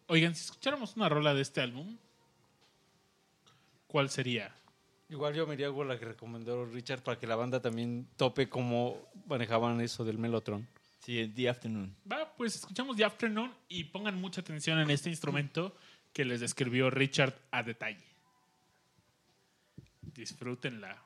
Oigan, si escucháramos una rola de este álbum, ¿cuál sería? Igual yo me iría con la que recomendó Richard para que la banda también tope cómo manejaban eso del Melotron. Sí, The Afternoon. Va, pues escuchamos The Afternoon y pongan mucha atención en este instrumento que les describió Richard a detalle. Disfrútenla.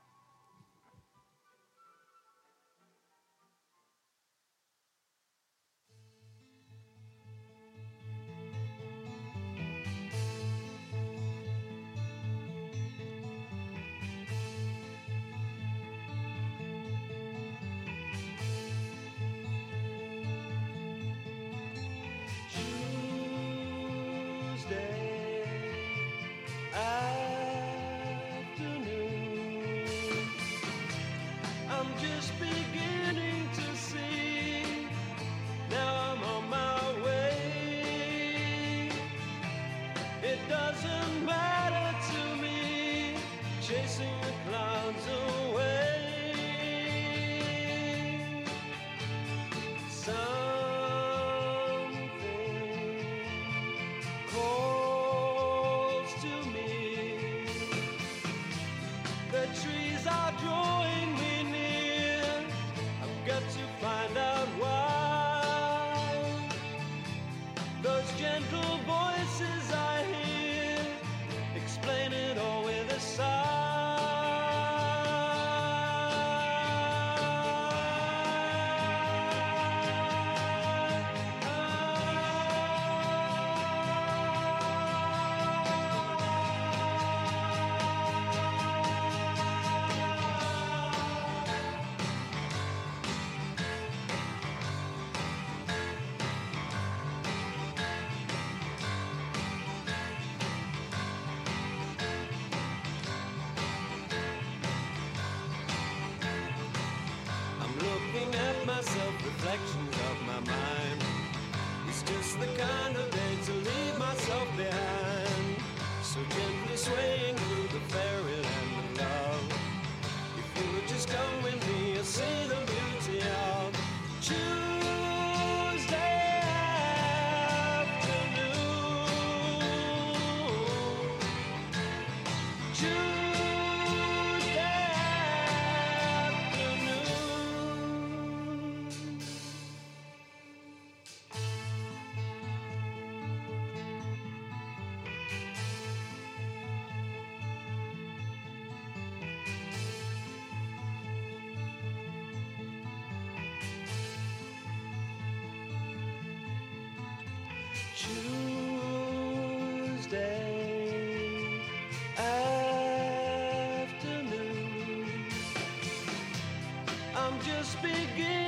begin.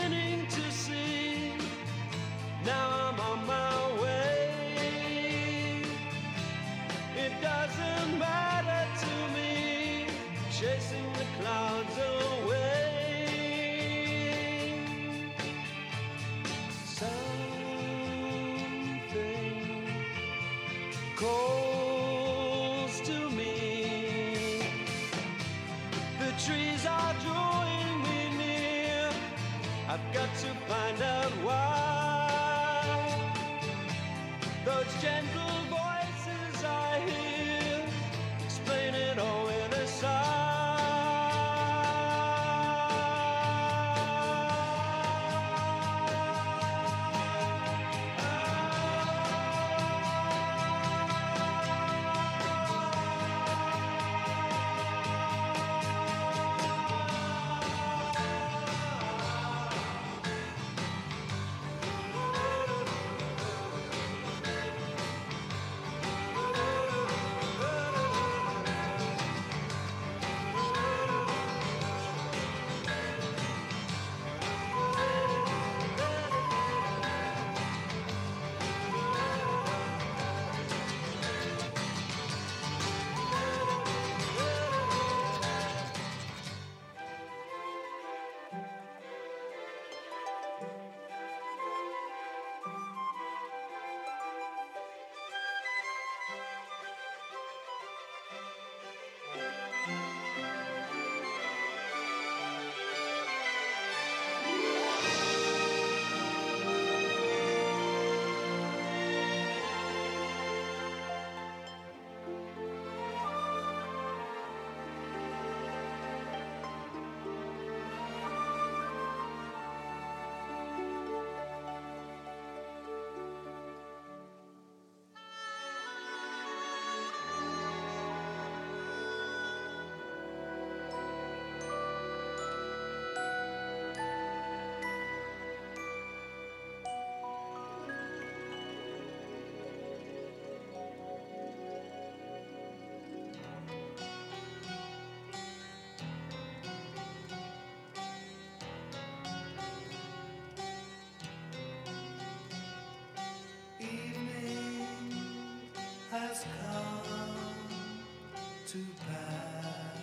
To pass.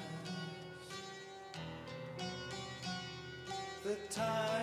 The time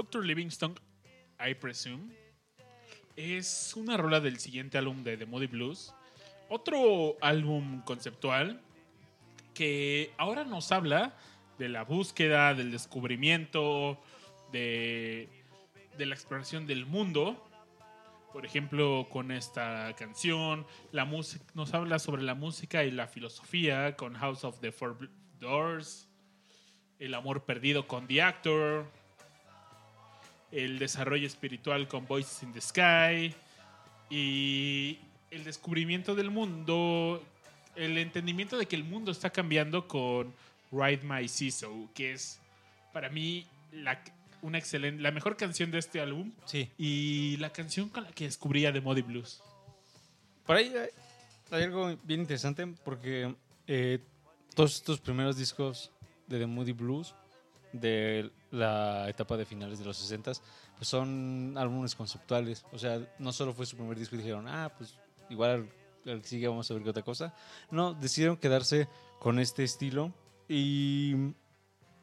Dr. Livingstone, I presume, es una rola del siguiente álbum de The Moody Blues. Otro álbum conceptual que ahora nos habla de la búsqueda, del descubrimiento, de, de la exploración del mundo. Por ejemplo, con esta canción, la música nos habla sobre la música y la filosofía con House of the Four Doors, el amor perdido con The Actor, el desarrollo espiritual con Voices in the Sky y el descubrimiento del mundo, el entendimiento de que el mundo está cambiando con Ride My Seesaw, que es para mí la, una excelente, la mejor canción de este álbum Sí. y la canción con la que descubría The Muddy Blues. Por ahí hay, hay algo bien interesante porque eh, todos estos primeros discos de The Moody Blues de la etapa de finales de los 60 pues son álbumes conceptuales. O sea, no solo fue su primer disco y dijeron, ah, pues igual al, sigue vamos a ver qué otra cosa. No, decidieron quedarse con este estilo y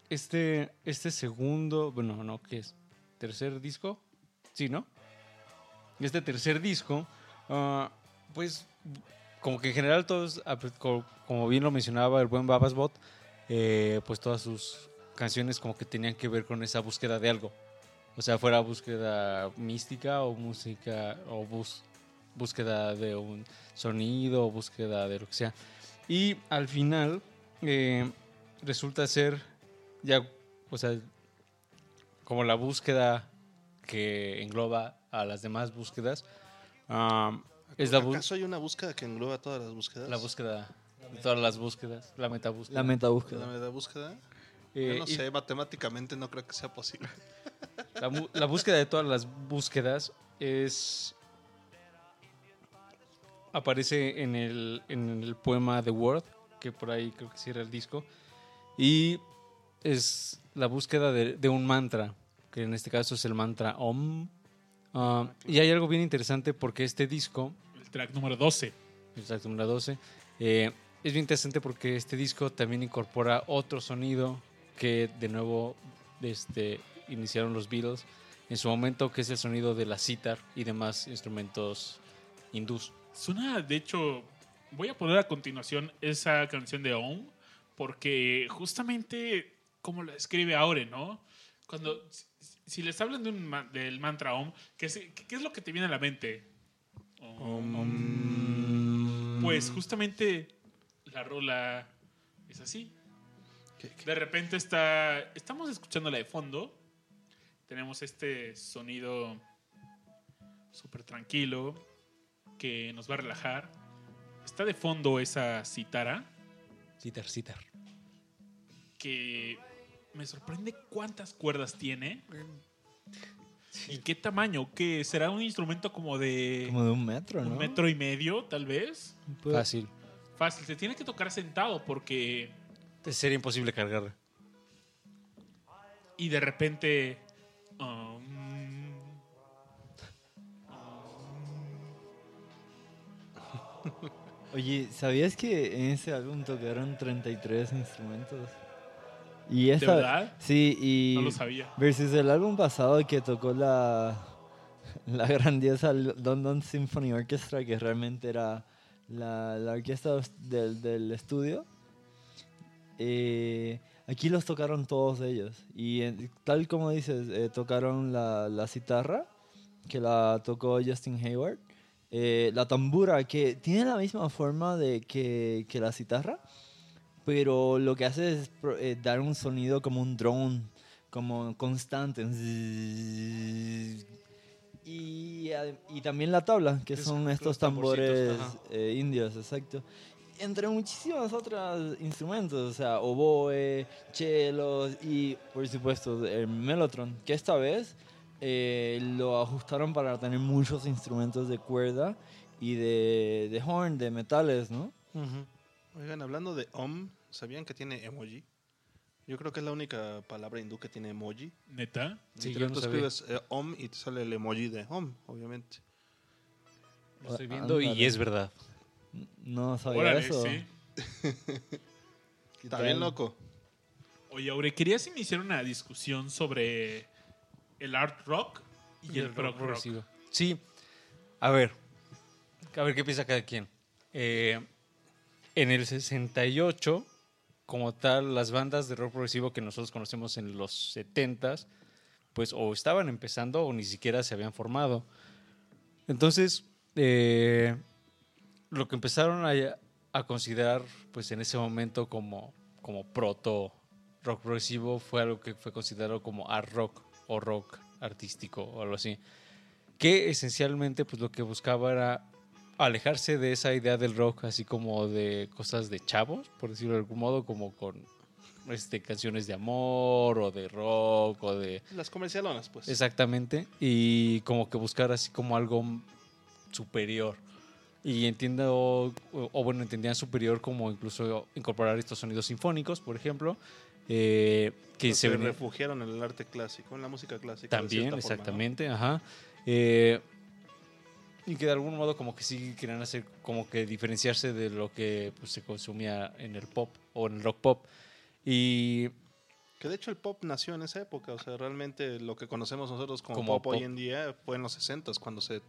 este, este segundo, bueno, no, ¿qué es? ¿Tercer disco? Sí, ¿no? Este tercer disco, ah, pues como que en general todos, ah, pues, co- como bien lo mencionaba el buen Babas Bot, eh, pues todas sus canciones como que tenían que ver con esa búsqueda de algo. O sea, fuera búsqueda mística o música o bus- búsqueda de un sonido o búsqueda de lo que sea. Y al final eh, resulta ser ya, o sea, como la búsqueda que engloba a las demás búsquedas. ah, es la, ¿Acaso hay una búsqueda que engloba todas las búsquedas? la búsqueda de todas las búsquedas, la metabúsqueda. La meta búsqueda. ¿La meta búsqueda? Eh, Yo no y sé, matemáticamente no creo que sea posible. la, búsqueda de todas las búsquedas es aparece en el, en el poema The Word, que por ahí creo que sí era el disco, y es la búsqueda de, de un mantra, que en este caso es el mantra Om. Ah, y hay algo bien interesante porque este disco, El track número 12. exacto, número 12, eh, es bien interesante porque este disco también incorpora otro sonido que de nuevo este, iniciaron los Beatles en su momento, que es el sonido de la sitar y demás instrumentos hindús. Suena, de hecho, voy a poner a continuación esa canción de Om, porque justamente como lo escribe Aure, ¿no? Cuando, si, les hablan de un del mantra Om, ¿qué es, qué es lo que te viene a la mente? Om. Pues justamente la rola es así. De repente está, estamos escuchándola de fondo, tenemos este sonido súper tranquilo, que nos va a relajar. Está de fondo esa citara Sitar, sitar. que me sorprende cuántas cuerdas tiene. ¿Y qué tamaño? ¿Qué será un instrumento como de Como de un metro, ¿no? un metro y medio, tal vez? Fácil. Fácil, se tiene que tocar sentado porque Sería imposible cargarla. y de repente um, Oye, ¿sabías que en ese álbum tocaron 33 instrumentos? Y ¿De esa, verdad? Sí, y No lo sabía. versus el álbum pasado que tocó la, la grandiosa London Symphony Orchestra, que realmente era la, la orquesta del, del estudio. Eh, aquí los tocaron todos ellos. Y en- tal como dices, eh, tocaron la, la citarra, que la tocó Justin Hayward. eh, la tambura, que tiene la misma forma de que, que la citarra, pero lo que hace es eh, dar un sonido como un drone, como constante. Y, y también la tabla, que son estos tambores eh, indios, exacto. Entre muchísimos otros instrumentos, o sea, oboe, chelos y, por supuesto, el mellotron, que esta vez eh, lo ajustaron para tener muchos instrumentos de cuerda y de, de horn, de metales, ¿no? Oigan, hablando de OM, ¿sabían que tiene emoji? Yo creo que es la única palabra hindú que tiene emoji. neta. Sí, yo no tú sabía. escribes eh, OM y te sale el emoji de OM, obviamente. Lo estoy viendo y es verdad. No sabía Órale, eso. sí. ¿Qué Está bien loco. Oye, Aure, querías iniciar una discusión sobre el art rock y, el, prog rock. progresivo. Sí. A ver. A ver qué piensa cada quien. Eh, en el 68, como tal, las bandas de rock progresivo que nosotros conocemos en los 70s, pues o estaban empezando o ni siquiera se habían formado. Entonces, eh, lo que empezaron a, a considerar, pues en ese momento como, como proto rock progresivo fue algo que fue considerado como art rock o rock artístico o algo así. Que esencialmente pues lo que buscaba era alejarse de esa idea del rock así como de cosas de chavos, por decirlo de algún modo, como con este, canciones de amor o de rock o de... Las comercialonas, pues. Exactamente. Y como que buscar así como algo superior. Y entiendo, o, o bueno, entendían superior como incluso incorporar estos sonidos sinfónicos, por ejemplo. eh, que se venía- refugiaron en el arte clásico, en la música clásica. de También, cierta forma, ¿no? exactamente, ajá. Eh, y que de algún modo como que sí querían hacer, como que diferenciarse de lo que pues, se consumía en el pop o en el rock pop. Y Que de hecho el pop nació en esa época, o sea, realmente lo que conocemos nosotros como, Como pop, hoy pop. en día fue en los 60 cuando se,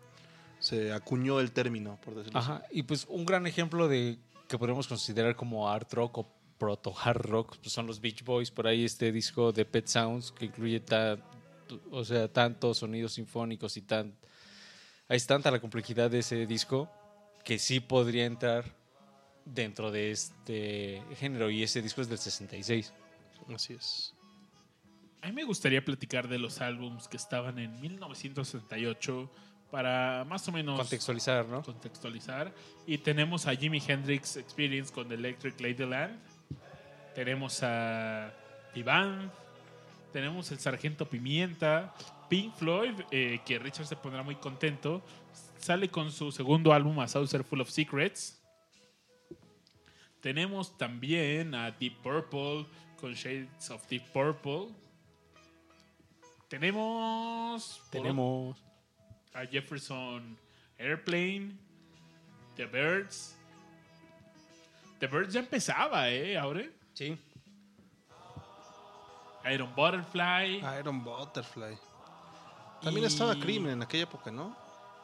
se acuñó el término, por decirlo Ajá, y pues un gran ejemplo de que podemos considerar como art rock o proto hard rock pues son los Beach Boys. Por ahí este disco de Pet Sounds que incluye ta- o sea, tantos sonidos sinfónicos y tan. Hay tanta la complejidad de ese disco que sí podría entrar dentro de este género. Y ese disco es del 66. así. Así es. A mí me gustaría platicar de los álbums que estaban en 1968 para más o menos Contextualizar, ¿no? contextualizar. Y tenemos a Jimi Hendrix Experience con The Electric Ladyland. Tenemos a Iván. Tenemos el Sargento Pimienta. Pink Floyd, eh, que Richard se pondrá muy contento. Sale con su segundo álbum, A Saucer Full of Secrets. Tenemos también a Deep Purple con Shades of Deep Purple. Tenemos. Tenemos. A Jefferson Airplane, The Birds. The Birds ya empezaba, ¿eh? Ahora. Sí. Iron Butterfly. Iron Butterfly. También Y- estaba Cream en aquella época, ¿no?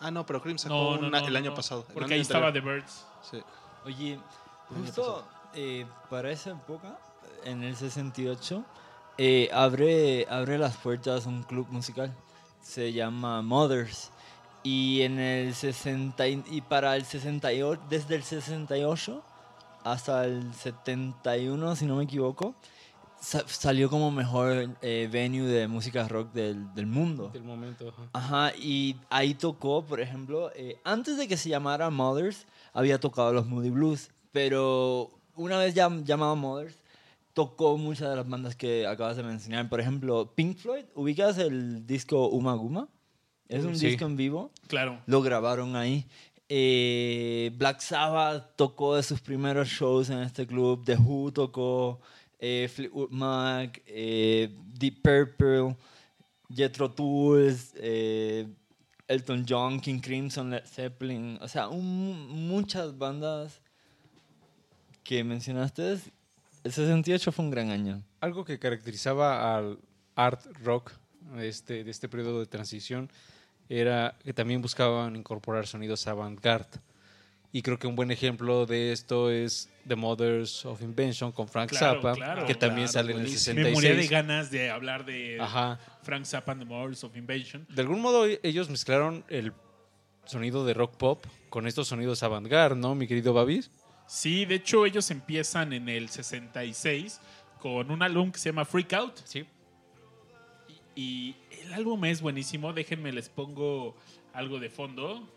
Ah, no, pero Cream sacó No, no, una- no, el no, año no, pasado. Porque año ahí estaba The. Birds. Sí. Oye, justo eh, para esa época, en el 68, eh, abre, abre las puertas un club musical. Se llama Mothers. Y en el 60 y, para el 68, desde el 68 hasta el 71, si no me equivoco, sa- salió como mejor eh, venue de música rock del, del mundo. Del momento. ajá. Ajá, y ahí tocó, por ejemplo, eh, antes de que se llamara Mothers, había tocado los Moody Blues, pero una vez ya llamado Mothers, tocó muchas de las bandas que acabas de mencionar. Por ejemplo, Pink Floyd, ¿ubicas el disco Uma Guma? Es un Sí. disco en vivo, Claro. lo grabaron ahí. Eh, Black Sabbath tocó de sus primeros shows en este club, The Who tocó, eh, Fleetwood Mac, eh, Deep Purple, Jethro Tull, eh, Elton John, King Crimson, Led Zeppelin, o sea, un- muchas bandas que mencionaste. El 68 fue un gran año. Algo que caracterizaba al art rock este, de este periodo de transición era que también buscaban incorporar sonidos avant-garde. Y creo que un buen ejemplo de esto es The Mothers of Invention con Frank Claro, Zappa, claro, que también claro, sale en el buenísimo. Me moría de 66. ganas de hablar de Ajá. Frank Zappa and the Mothers of Invasion. De algún modo ellos mezclaron el sonido de rock pop con estos sonidos avant-garde, ¿no, mi querido Babis? Sí, de hecho ellos empiezan en el 66 con un álbum que se llama Freak Out. Sí. Y el álbum es buenísimo. Déjenme les pongo algo de fondo.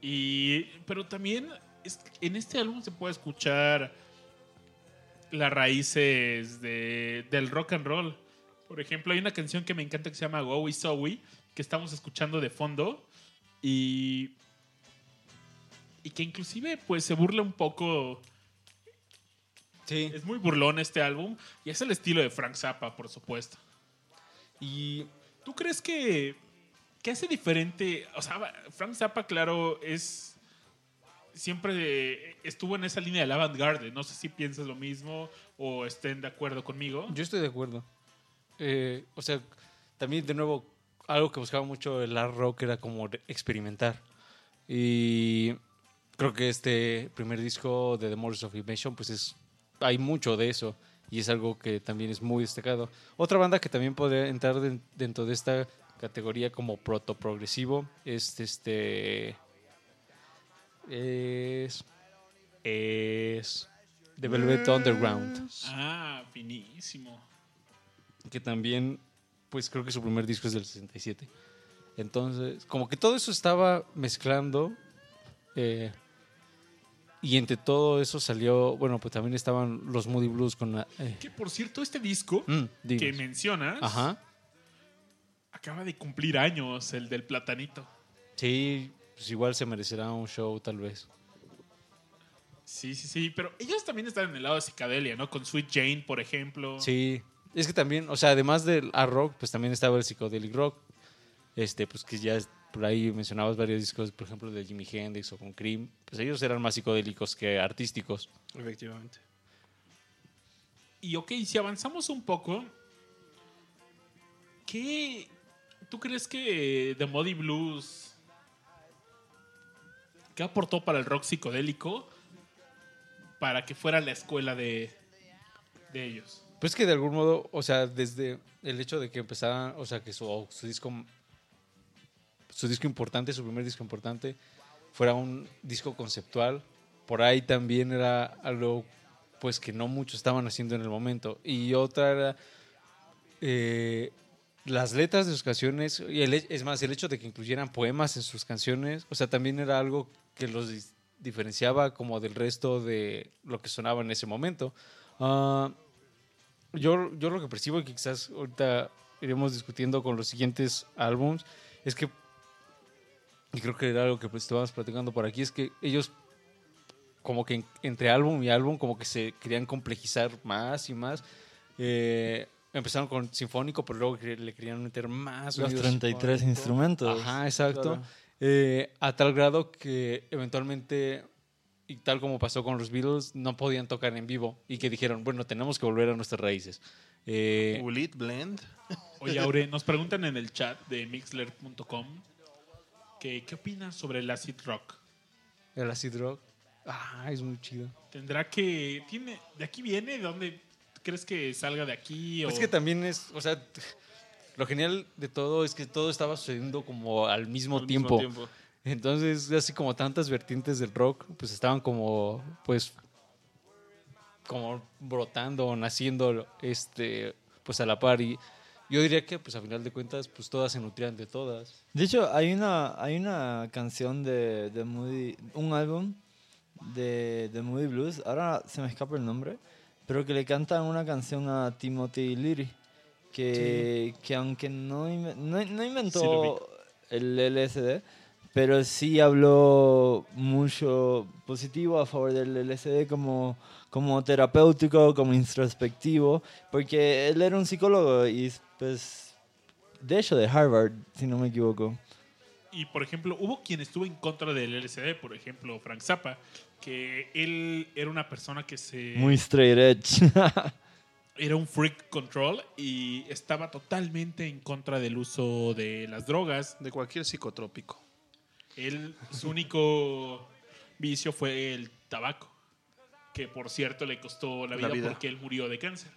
Y pero también es- en este álbum se puede escuchar las raíces de- del rock and roll. Por ejemplo, hay una canción que me encanta que se llama Wowie Sowie, que estamos escuchando de fondo y y que inclusive pues se burla un poco Sí. es muy burlón este álbum y es el estilo de Frank Zappa, por supuesto. Y ¿Tú crees que, que hace diferente? O sea, Frank Zappa, claro, es. Siempre estuvo en esa línea del avant-garde. No sé si piensas lo mismo o estén de acuerdo conmigo. Yo estoy de acuerdo. Eh, o sea, también, de nuevo, algo que buscaba mucho el art rock era como experimentar. Y creo que este primer disco de The Morris of Invention, pues es, hay mucho de eso. Y es algo que también es muy destacado. Otra banda que también podría entrar den- dentro de esta categoría como proto-progresivo es este. Es. Es. The Velvet Underground. Ah, finísimo. Que también, pues creo que su primer disco es del 67. Entonces, como que todo eso estaba mezclando. eh, y entre todo eso salió. Bueno, pues también estaban los Moody Blues con. la- eh, Que por cierto, este disco mm, que mencionas Ajá. acaba de cumplir años, el del platanito. Sí, pues igual se merecerá un show, tal vez. Sí, sí, sí, pero ellos también están en el lado de psicadelia, ¿no? Con Sweet Jane, por ejemplo. Sí, es que también, o sea, además del art rock, pues también estaba el psychedelic rock. Este, pues que ya por ahí mencionabas varios discos, por ejemplo, de Jimi Hendrix o con Cream. Pues ellos eran más psicodélicos que artísticos. Efectivamente. Y ok, si avanzamos un poco, ¿qué tú crees que The Muddy Blues qué aportó para el rock psicodélico para que fuera la escuela de, de ellos? Pues que de algún modo, o sea, desde el hecho de que empezaran, o sea, que su, su disco, su disco importante, su primer disco importante, fuera un disco conceptual, por ahí también era algo, pues que no muchos estaban haciendo en el momento. Y otra era eh, las letras de sus canciones, y el es más, el hecho de que incluyeran poemas en sus canciones, o sea, también era algo que los diferenciaba como del resto de lo que sonaba en ese momento. Ah, yo, yo lo que percibo y que quizás ahorita iremos discutiendo con los siguientes álbums es que, y creo que era algo que pues, estábamos platicando por aquí, es que ellos como que en- entre álbum y álbum como que se querían complejizar más y más. Eh, empezaron con sinfónico, pero luego le querían meter más. Los sonido 33 sinfónico. instrumentos. Ajá, exacto. Claro. Eh, a tal grado que eventualmente, y tal como pasó con los Beatles, no podían tocar en vivo y que dijeron, bueno, tenemos que volver a nuestras raíces. Eh, Will it blend? Oye, Aure, nos preguntan en el chat de mixler.com que qué opinas sobre el acid rock. el acid rock, ah, es muy chido. Tendrá que tiene de aquí viene, ¿de dónde crees que salga de aquí o Es que también es, o sea, lo genial de todo es que todo estaba sucediendo como al mismo, Al mismo tiempo. tiempo. Entonces, así como tantas vertientes del rock, pues estaban como, pues, como brotando o naciendo, este, pues a la par. Y yo diría que, pues a final de cuentas, pues todas se nutrían de todas. De hecho, hay una, hay una canción de, de Moody, un álbum de, de Moody Blues, ahora se me escapa el nombre, pero que le cantan una canción a Timothy Leary, que, que aunque no, no, no inventó el LSD, pero sí habló mucho positivo a favor del LSD como, como terapéutico, como introspectivo, porque él era un psicólogo y pues, de hecho de Harvard, si no me equivoco. Y por ejemplo, hubo quien estuvo en contra del LSD, por ejemplo, Frank Zappa, que él era una persona que se Muy straight edge. era un freak control y estaba totalmente en contra del uso de las drogas. De cualquier psicotrópico. Él, su único vicio fue el tabaco, que por cierto le costó la La vida, porque él murió de cáncer.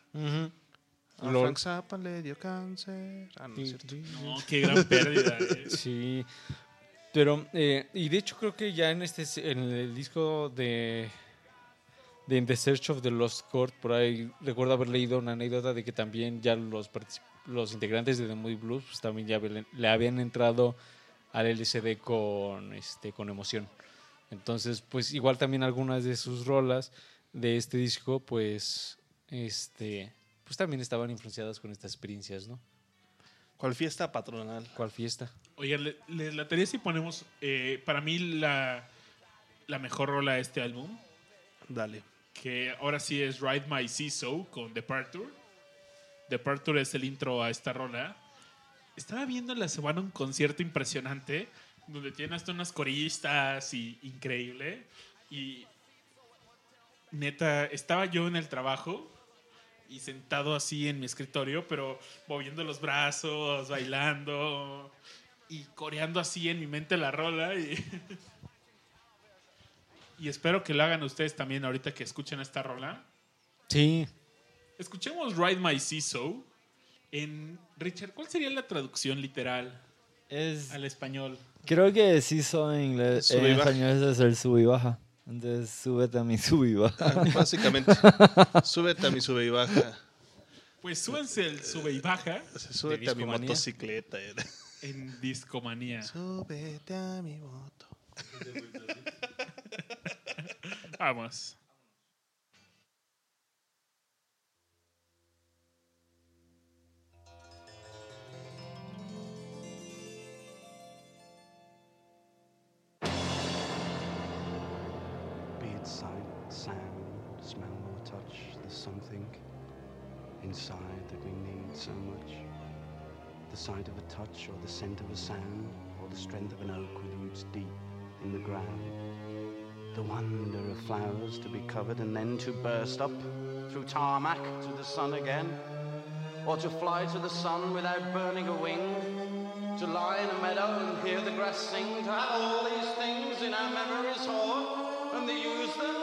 A Frank Zappa le dio cáncer. Ah, no, es cierto. No, qué gran pérdida. eh. Sí. Pero, eh, y de hecho creo que ya en este en el disco de, de In the Search of the Lost Chord, por ahí recuerdo haber leído una anécdota de que también ya los, los integrantes de The Moody Blues pues, también ya le habían entrado al LSD con, este, con emoción. Entonces, pues igual también algunas de sus rolas de este disco, pues, este, pues también estaban influenciadas con estas experiencias, ¿no? ¿Cuál fiesta patronal? ¿Cuál fiesta? Oigan, le- les latería si ponemos, eh, para mí, la, la mejor rola de este álbum, Dale. que ahora sí es Ride My CISO con Departure. Departure es el intro a esta rola. Estaba viendo en la semana un concierto impresionante donde tiene hasta unas coristas y increíble. Y neta, estaba yo en el trabajo y sentado así en mi escritorio, pero moviendo los brazos, bailando y coreando así en mi mente la rola. Y, y espero que lo hagan ustedes también ahorita que escuchen esta rola. Sí. Escuchemos Ride My Seesaw. En Richard, ¿cuál sería la traducción literal Es, al español? creo que sí son en inglés. En español es el sub y baja. Entonces, súbete a mi sub y baja. Ah, Básicamente, súbete a mi sube y baja. Pues súbanse el sube y baja Súbete a mi motocicleta. eh. en Discomanía. Súbete a mi moto. Vamos. Inside that we need so much. The sight of a touch or the scent of a sound or the strength of an oak with roots deep in the ground. The wonder of flowers to be covered and then to burst up through tarmac to the sun again. Or to fly to the sun without burning a wing. To lie in a meadow and hear the grass sing. To have all these things in our memories hoard and to use them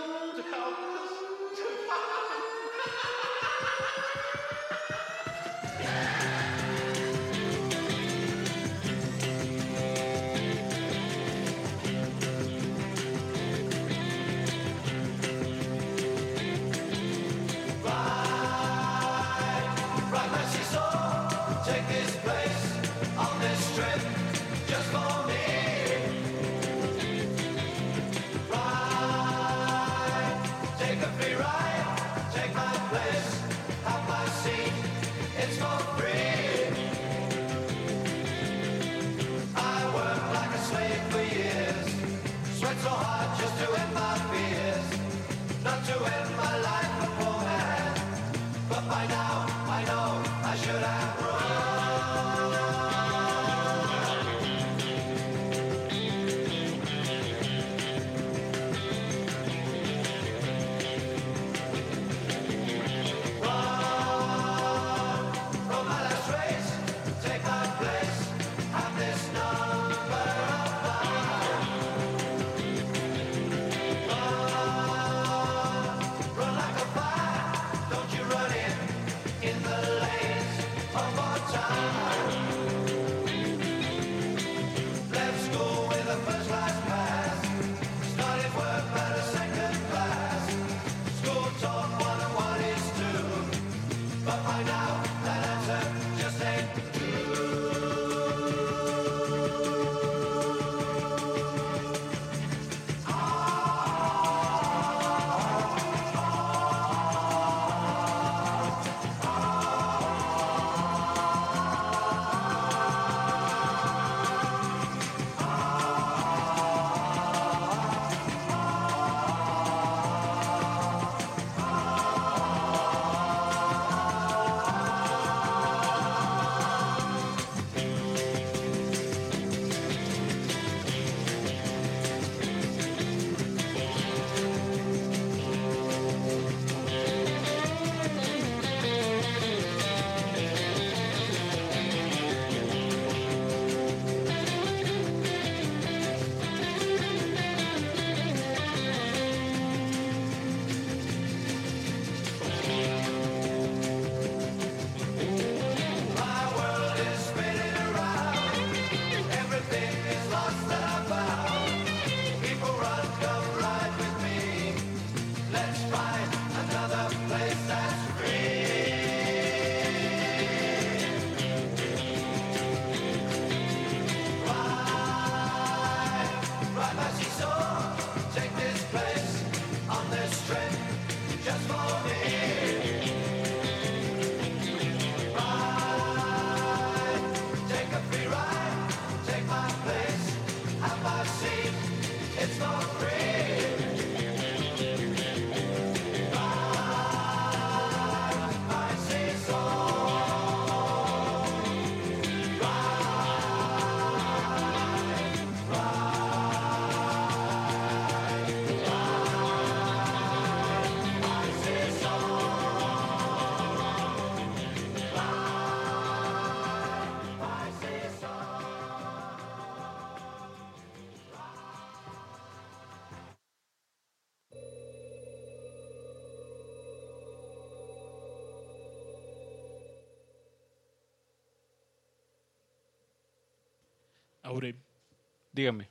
Dígame.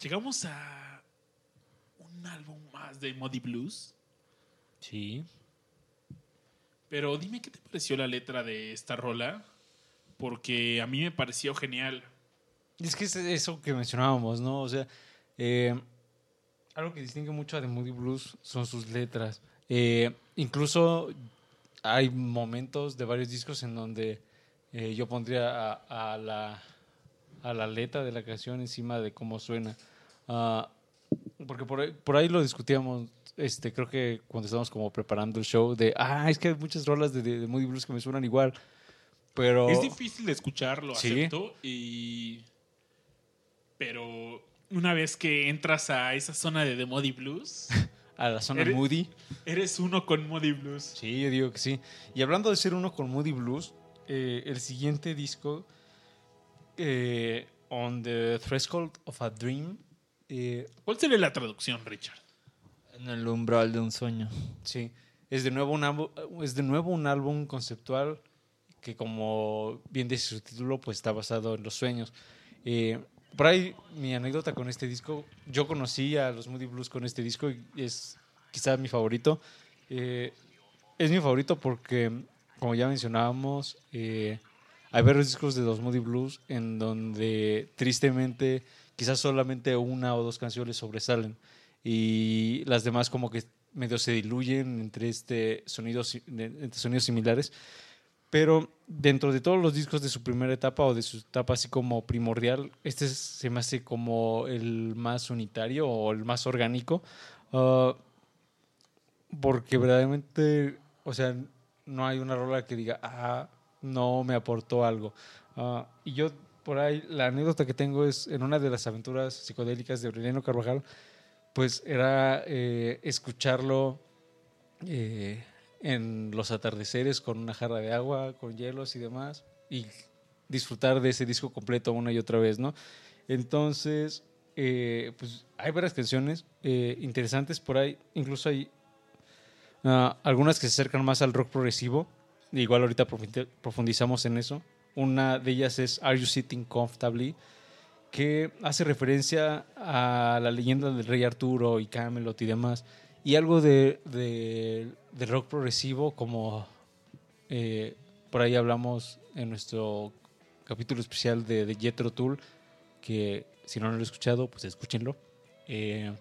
llegamos a un álbum más de Muddy Blues. Sí. Pero dime qué te pareció la letra de esta rola, porque a mí me pareció genial. Es que es eso que mencionábamos, ¿no? O sea, eh, algo que distingue mucho a The Moody Blues son sus letras. Eh, incluso hay momentos de varios discos en donde eh, yo pondría a, a la, a la letra de la canción encima de cómo suena. Ah, porque por ahí, por ahí lo discutíamos, este, creo que cuando estábamos como preparando el show, de, ah, es que hay muchas rolas de, de, de Moody Blues que me suenan igual. Pero... Es difícil de escuchar, lo Sí. acepto. Y... Pero una vez que entras a esa zona de The Muddy Blues, A la zona Eres- Moody. eres uno con Muddy Blues. Sí, yo digo que sí. Y hablando de ser uno con Moody Blues, eh, el siguiente disco, eh, On the Threshold of a Dream, eh, ¿Cuál sería la traducción, Richard? En el umbral de un sueño. sí, es de, nuevo un álbum, es de nuevo un álbum conceptual que como bien dice su título, pues está basado en los sueños. Eh, por ahí mi anécdota con este disco, yo conocí a los Moody Blues con este disco y es quizás mi favorito. Eh, es mi favorito porque, como ya mencionábamos, eh, hay varios discos de los Moody Blues en donde tristemente quizás solamente una o dos canciones sobresalen y las demás como que medio se diluyen entre este sonidos entre sonidos similares. Pero dentro de todos los discos de su primera etapa o de su etapa así como primordial este se me hace como el más unitario o el más orgánico Ah, porque verdaderamente o sea no hay una rola que diga ah no me aportó algo Ah, y yo por ahí la anécdota que tengo es en una de las aventuras psicodélicas de Aureliano Carvajal pues era eh, escucharlo eh, en los atardeceres con una jarra de agua, con hielos y demás, y disfrutar de ese disco completo una y otra vez, ¿no? Entonces, eh, pues hay varias canciones interesantes por ahí, incluso hay ah, algunas que se acercan más al rock progresivo, igual ahorita profundi- profundizamos en eso. Una de ellas es Are You Sitting Comfortably? que hace referencia a la leyenda del rey Arturo y Camelot y demás, y algo de, de- de rock progresivo, como eh, por ahí hablamos en nuestro capítulo especial de, de Jethro Tull, que si no lo han escuchado, pues escúchenlo. Eh,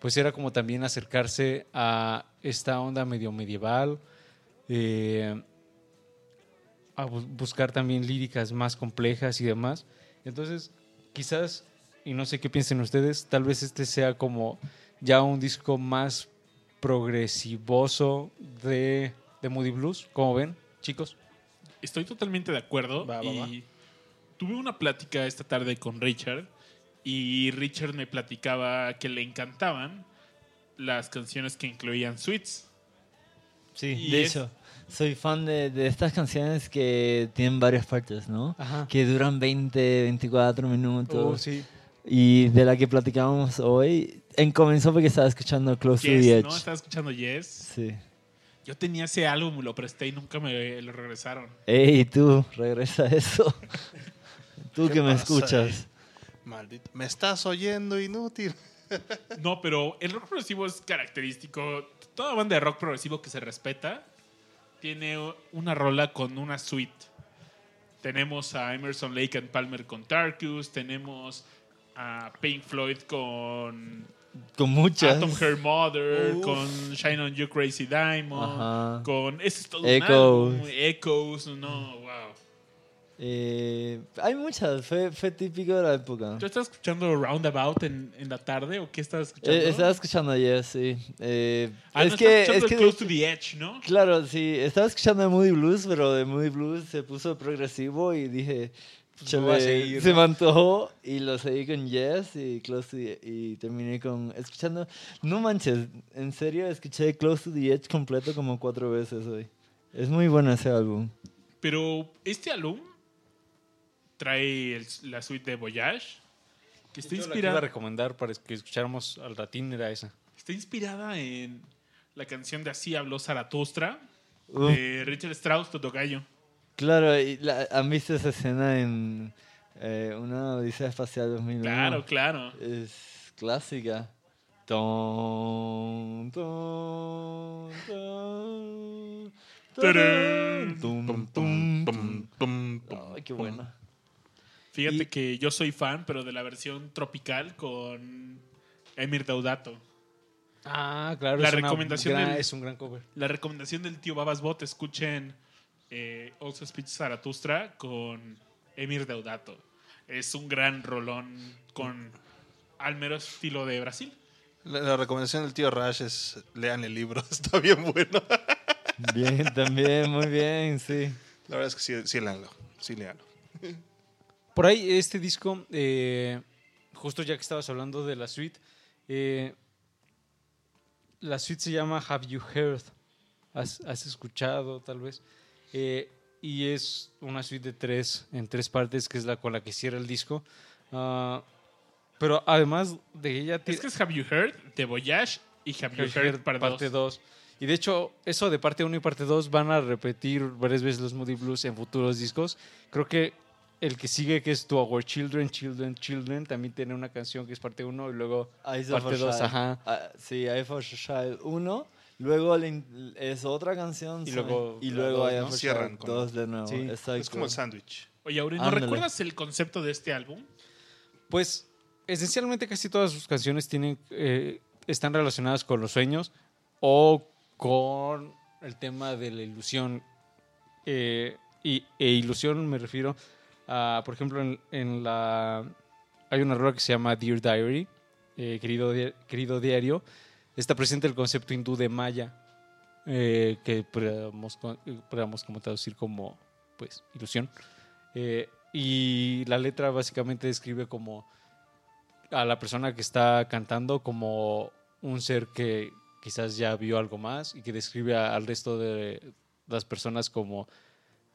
pues era como también acercarse a esta onda medio medieval, eh, a bu- buscar también líricas más complejas y demás. Entonces, quizás, y no sé qué piensen ustedes, tal vez este sea como ya un disco más progresivoso de, de Moody Blues, como ven, chicos. Estoy totalmente de acuerdo. Va, va, y va. tuve una plática esta tarde con Richard. Y Richard me platicaba que le encantaban las canciones que incluían suites. Sí, Y de es- hecho, soy fan de, de estas canciones que tienen varias partes, ¿no? Ajá. Que duran 20, 24 minutos. Oh, sí. Y de la que platicábamos hoy, en comenzó porque estaba escuchando Close to the Yes, Edge. ¿no? Estaba escuchando Yes. Sí. Yo tenía ese álbum, lo presté y nunca me lo regresaron. Ey, tú, regresa eso. tú ¿Qué que me pasa escuchas. Maldito. Me estás oyendo, inútil. No, pero el rock progresivo es característico. Toda banda de rock progresivo que se respeta tiene una rola con una suite. Tenemos a Emerson Lake and Palmer con Tarkus, tenemos a Pink Floyd con Con muchas. Atom Her Mother, Uf. con Shine on You Crazy Diamond, Ajá. con ese es todo un Echoes. álbum, Echoes, no, wow. Eh, hay muchas, fue, fue típico de la época. ¿Tú estás escuchando Roundabout en, en la tarde o qué estás escuchando? Eh, estaba escuchando ayer, sí. Eh, Ah, es no, que, es que Close to the Edge, ¿no? Claro, sí. Estaba escuchando de Moody Blues, pero de Moody Blues se puso progresivo y dije, Pues voy a "Chale", seguir, se ¿no? me antojó y lo seguí con Yes y Close to the- y terminé con escuchando. No manches, en serio escuché Close to the Edge completo como cuatro veces hoy. Es muy bueno ese álbum. Pero este álbum trae el- la suite de Voyage, que está Yo la que iba a inspirada, recomendar para que escucháramos al ratín era esa. está inspirada en la canción de Así habló Zaratustra, de Richard Strauss, Totogallo. Claro, y la- ¿han visto esa escena en, Eh, una Odisea Espacial 2001. Claro, claro. Es clásica. Ay, qué pum. buena. Fíjate Y- que yo soy fan, pero de la versión tropical con Emir Daudato. Ah, claro. La es recomendación gran- del- es un gran cover. La recomendación del tío Babas Bot, escuchen eh, Also Speech Zaratustra con Emir Daudato. Es un gran rolón con al mero estilo de Brasil. La, la recomendación del tío Rash es lean el libro, está bien bueno. Bien, también, muy bien, sí. La verdad es que sí, sí leanlo, sí leanlo. Por ahí, este disco, eh, justo ya que estabas hablando de la suite, eh, la suite se llama Have You Heard? ¿Has, has escuchado, tal vez? Eh, y es una suite de tres, en tres partes, que es la con la que cierra el disco. Ah, pero además de ella... Es que es Have You Heard de Voyage y Have You Heard, parte parte 2. 2. Y de hecho, eso de parte 1 y parte 2 van a repetir varias veces los Moody Blues en futuros discos. Creo que el que sigue, que es To Our Children, Children, Children, también tiene una canción que es parte 1 y luego Eyes parte of a 2. Child. Ajá. Ah, sí, Eye for a Child 1. Luego es otra canción. Y luego y luego dos, ¿no? Cierran con- 2 de nuevo. Sí. Es como el sándwich. Oye, Aurelio, ¿no recuerdas el concepto de este álbum? Pues esencialmente casi todas sus canciones tienen, eh, están relacionadas con los sueños o con el tema de la ilusión. Eh, y, e ilusión me refiero a, por ejemplo, en, la... Hay una rola que se llama Dear Diary, eh, querido, querido diario. Está presente el concepto hindú de Maya, eh, que podríamos, co- podríamos como traducir como, pues, ilusión. Eh, y la letra básicamente describe como a la persona que está cantando como un ser que quizás ya vio algo más y que describe al resto de las personas como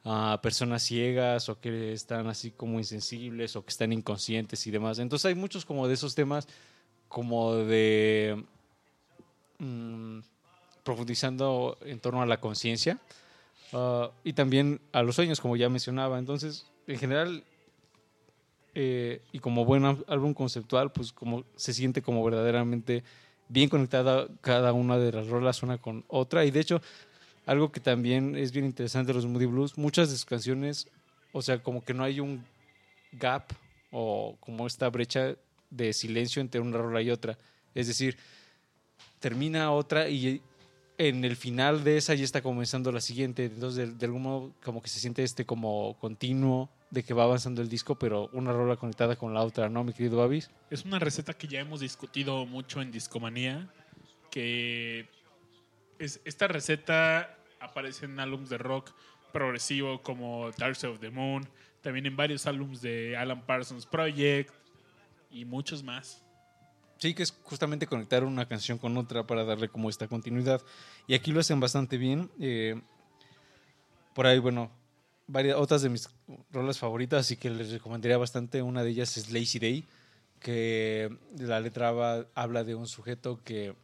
ah, personas ciegas o que están así como insensibles o que están inconscientes y demás. Entonces hay muchos como de esos temas como de mm, profundizando en torno a la conciencia ah, y también a los sueños, como ya mencionaba. Entonces, en general, eh, y como buen álbum conceptual, pues como se siente como verdaderamente bien conectada cada una de las rolas una con otra. Y de hecho, algo que también es bien interesante de los Moody Blues, muchas de sus canciones, o sea, como que no hay un gap o como esta brecha de silencio entre una rola y otra. Es decir, termina otra y en el final de esa ya está comenzando la siguiente. Entonces, de, de algún modo, como que se siente este como continuo de que va avanzando el disco, pero una rola conectada con la otra, ¿no, mi querido Babis? Es una receta que ya hemos discutido mucho en Discomanía, que es, esta receta aparece en álbumes de rock progresivo como Dark Side of the Moon, también en varios álbumes de Alan Parsons Project y muchos más. Sí, que es justamente conectar una canción con otra para darle como esta continuidad. Y aquí lo hacen bastante bien. eh, por ahí, bueno, varias otras de mis rolas favoritas y que les recomendaría bastante. Una de ellas es Lazy Day, que la letra va- habla de un sujeto que,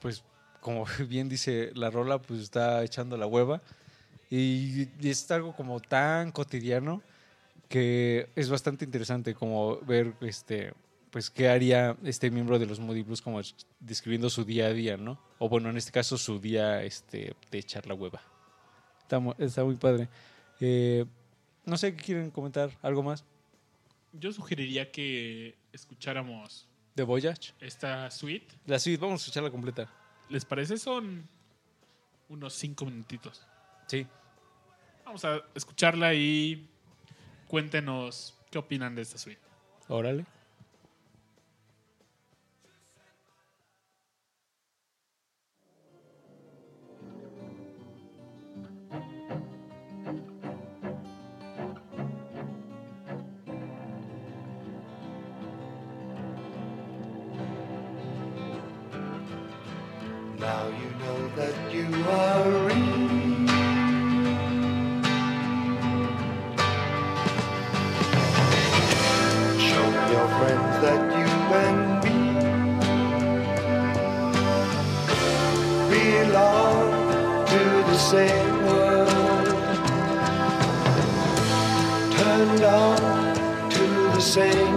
pues, como bien dice la rola, pues está echando la hueva. Y, y es algo como tan cotidiano que es bastante interesante como ver este pues qué haría este miembro de los Moody Blues como es- describiendo su día a día, ¿no? O bueno, en este caso su día este de echar la hueva. Está, está muy padre. Eh, no sé qué quieren comentar, algo más Yo sugeriría que escucháramos de Voyage. esta suite. La suite, vamos a escucharla completa. ¿Les parece? Son unos cinco minutitos. Sí. Vamos a escucharla y cuéntenos qué opinan de esta suite. Órale. Same world. Turned on to the same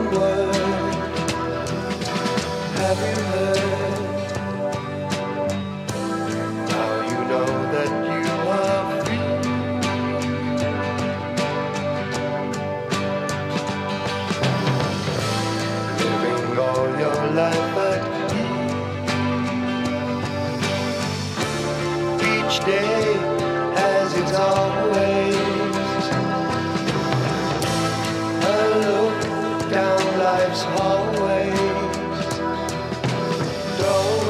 always. Don't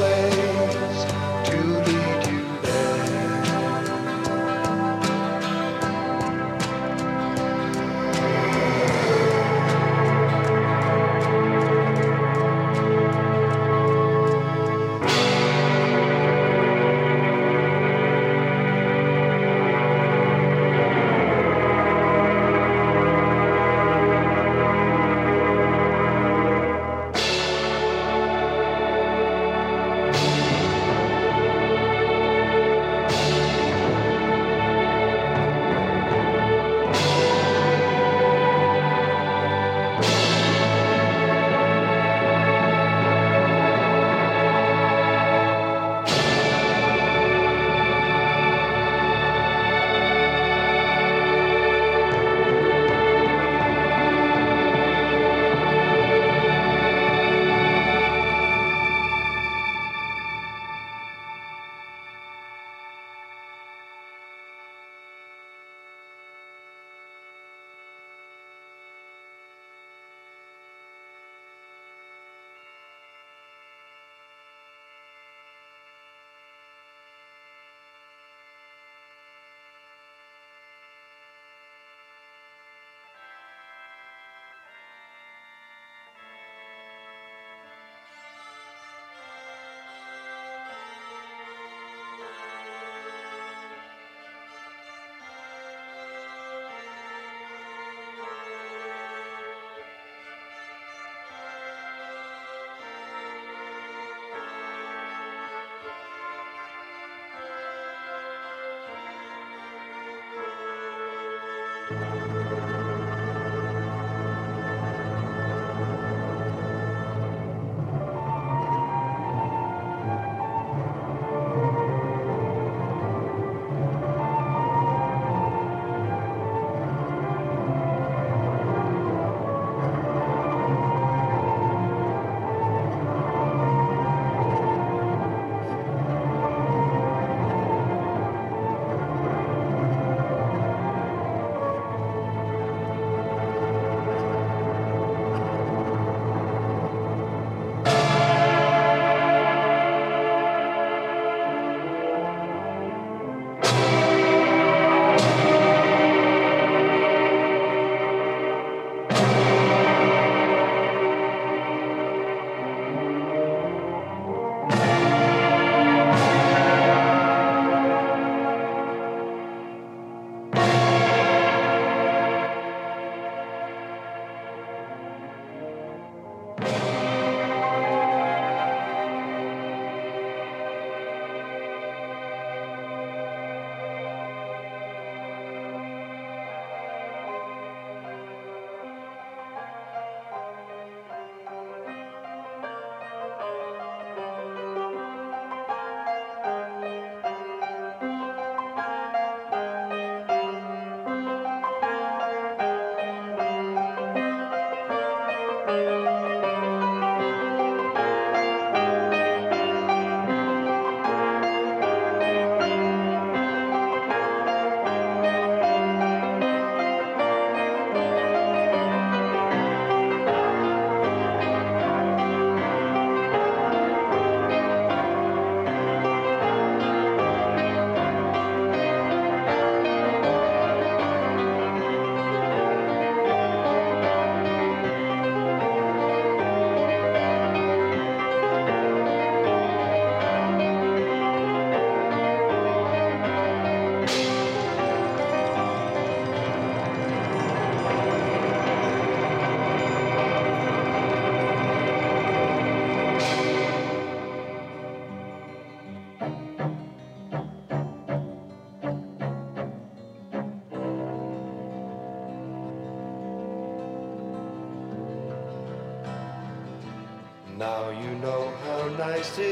how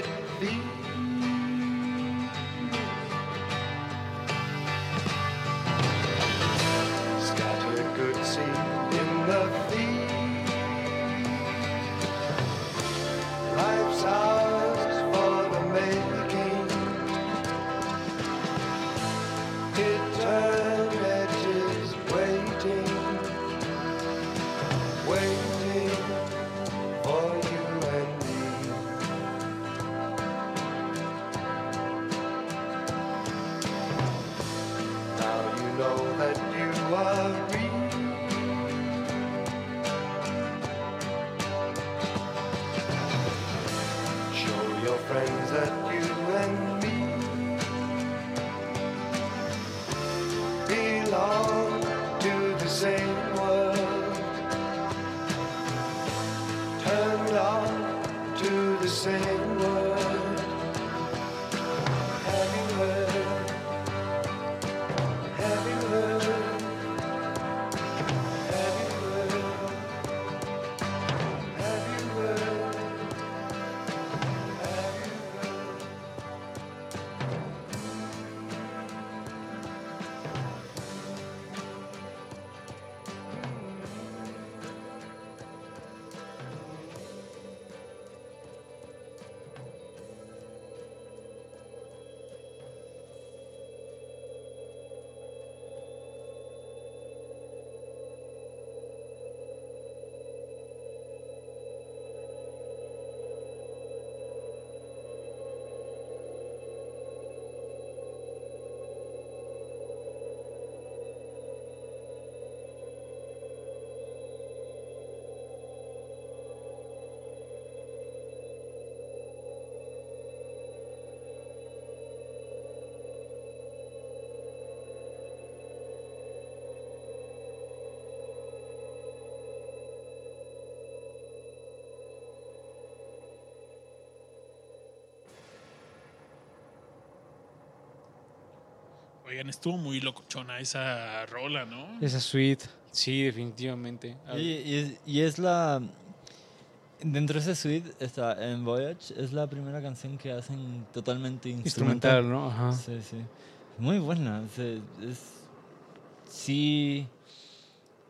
nice Oigan, estuvo muy locochona esa rola, ¿no? Esa suite, sí, definitivamente. Y, y es, y es la. Dentro de ese suite está en Voyage, es la primera canción que hacen totalmente instrumental. Instrumental, ¿no? Ajá. Sí, sí. Muy buena. se- es, sí.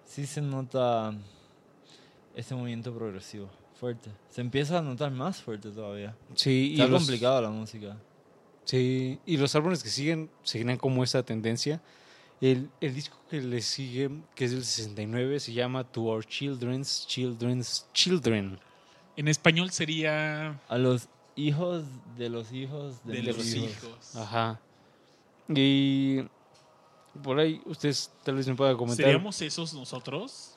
Sí se nota este movimiento progresivo, fuerte. Se empieza a notar más fuerte todavía. Sí, y Está los- complicada la música. Sí, y los álbumes que siguen seguirán como esa tendencia. El, el disco que le sigue, que es del 69, se llama To Our Children's Children's Children. En español sería A los hijos de los hijos de, los hijos. hijos. Ajá. Y por ahí ustedes tal vez me puedan comentar. ¿Seríamos esos nosotros?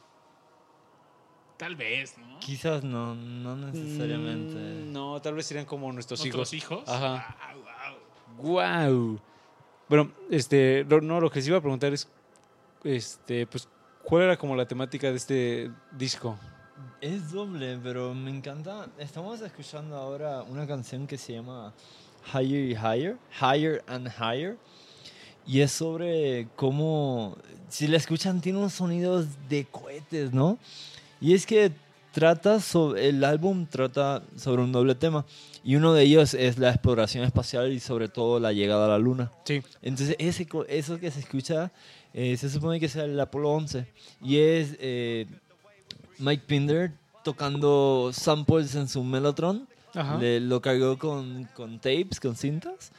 Tal vez, ¿no? Quizás no, no necesariamente. Mm, no, tal vez serían como nuestros ¿Nuestros hijos. hijos? Ajá. Ah, wow. Wow. Bueno, este, no, lo que sí iba a preguntar es, este, pues, ¿cuál era como la temática de este disco? Es doble, pero me encanta. Estamos escuchando ahora una canción que se llama Higher y Higher, Higher and Higher. Y es sobre cómo, si la escuchan, tiene unos sonidos de cohetes, ¿no? Y es que trata sobre, el álbum trata sobre un doble tema. Y uno de ellos es la exploración espacial y sobre todo la llegada a la luna. Sí. Entonces, ese, eso que se escucha, eh, se supone que es el Apolo 11. Y es eh, Mike Pinder tocando samples en su Mellotron. Le- lo cargó con, con tapes, con cintas,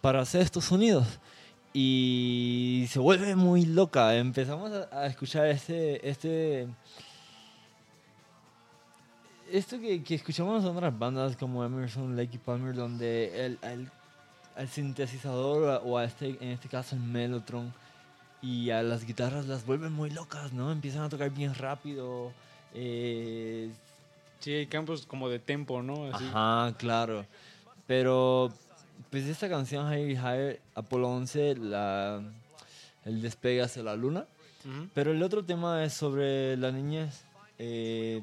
para hacer estos sonidos. Y se vuelve muy loca. Empezamos a, a escuchar este, este, esto que, que escuchamos en otras bandas como Emerson, Lake y Palmer, donde el, el, al sintetizador o a este, en este caso el Mellotron y a las guitarras las vuelven muy locas, ¿no? Empiezan a tocar bien rápido. eh, Sí, hay campos como de tempo, ¿no? Así. Ajá, claro. Pero, pues esta canción, Higher Higher, Apolo 11, la, el despegue hacia la luna. Ujú. Pero el otro tema es sobre la niñez. eh,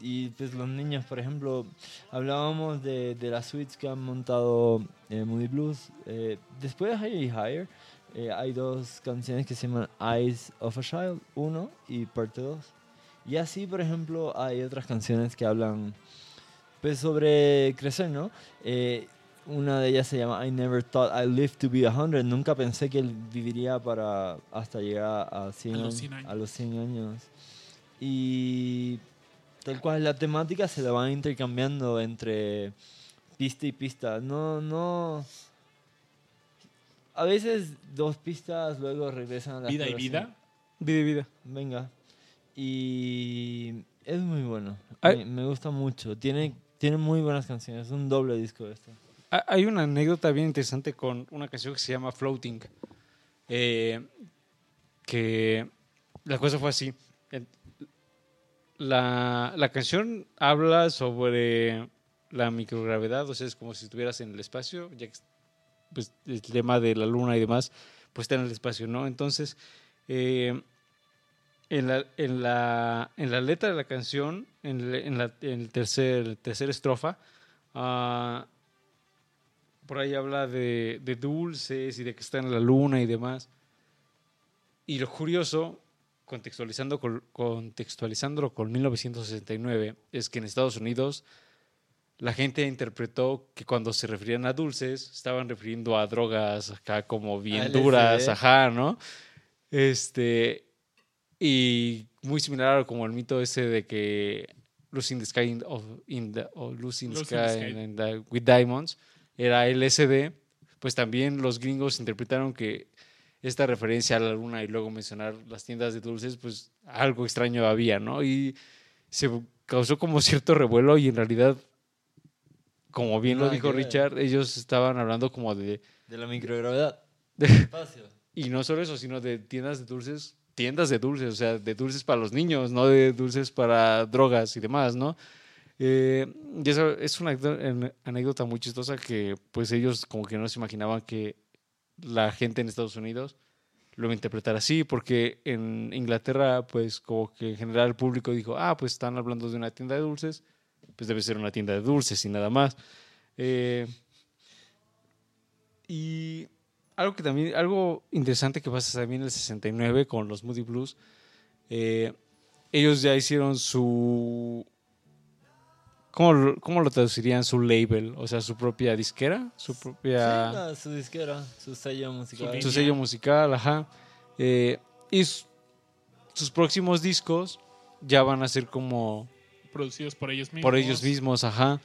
y pues los niños, por ejemplo, hablábamos de, de las suites que han montado eh, Moody Blues. Eh, después de Higher y Higher, eh, hay dos canciones que se llaman Eyes of a Child 1 y parte 2. Y así, por ejemplo, hay otras canciones que hablan Pues sobre crecer, ¿no? Eh, una de ellas se llama I never thought I lived to be 100. Nunca pensé que él viviría para hasta llegar a 100, A los años- 100 años. a los 100 años. Y tal cual la temática se la van intercambiando entre pista y pista. No, no. A veces dos pistas, luego regresan a la Vida y vida. Vida y vida. Venga. Y es muy bueno. Ay. Me, me gusta mucho. Tiene, tiene muy buenas canciones. Es un doble disco este. Ha- Hay una anécdota bien interesante con una canción que se llama Floating. Eh, que la cosa fue así. La, la canción habla sobre la microgravedad, o sea, es como si estuvieras en el espacio, ya que pues, el tema de la luna y demás, pues está en el espacio, ¿no? Entonces, eh, en, la, en, la, en la letra de la canción, en, el- en la en tercer, tercera estrofa, ah, por ahí habla de, de dulces y de que está en la luna y demás. Y lo curioso, contextualizando con, contextualizándolo con 1969, es que en Estados Unidos la gente interpretó que cuando se referían a dulces, estaban refiriendo a drogas acá como bien LSD. duras, ajá, ¿no? Este, y muy similar a como el mito ese de que Losing the Sky in, of- in the, o Losing the Losing the Sky Sky. in the- with Diamonds era LSD, pues también los gringos interpretaron que esta referencia a la luna y luego mencionar las tiendas de dulces, pues algo extraño había, ¿no? Y se causó como cierto revuelo y en realidad, como bien lo dijo ver. Richard, ellos estaban hablando como de... De la microgravedad. de- Espacio. y no solo eso, sino de tiendas de dulces, tiendas de dulces, o sea, de dulces para los niños, no de dulces para drogas y demás, ¿no? Eh, y eso es una anécdota muy chistosa que pues ellos como que no se imaginaban que la gente en Estados Unidos lo iba a interpretar así, porque en Inglaterra pues como que en general el público dijo, ah, pues están hablando de una tienda de dulces, pues debe ser una tienda de dulces y nada más. Eh, y algo que también, algo interesante que pasa también en el 69 con los Moody Blues, eh, ellos ya hicieron su... ¿Cómo, lo- ¿Cómo lo traducirían? Su label, o sea, su propia disquera, su propia... Sí, no, su disquera, su sello musical. su sello musical, ajá. Eh, y sus próximos discos ya van a ser como Producidos por ellos mismos. por ellos mismos, ajá.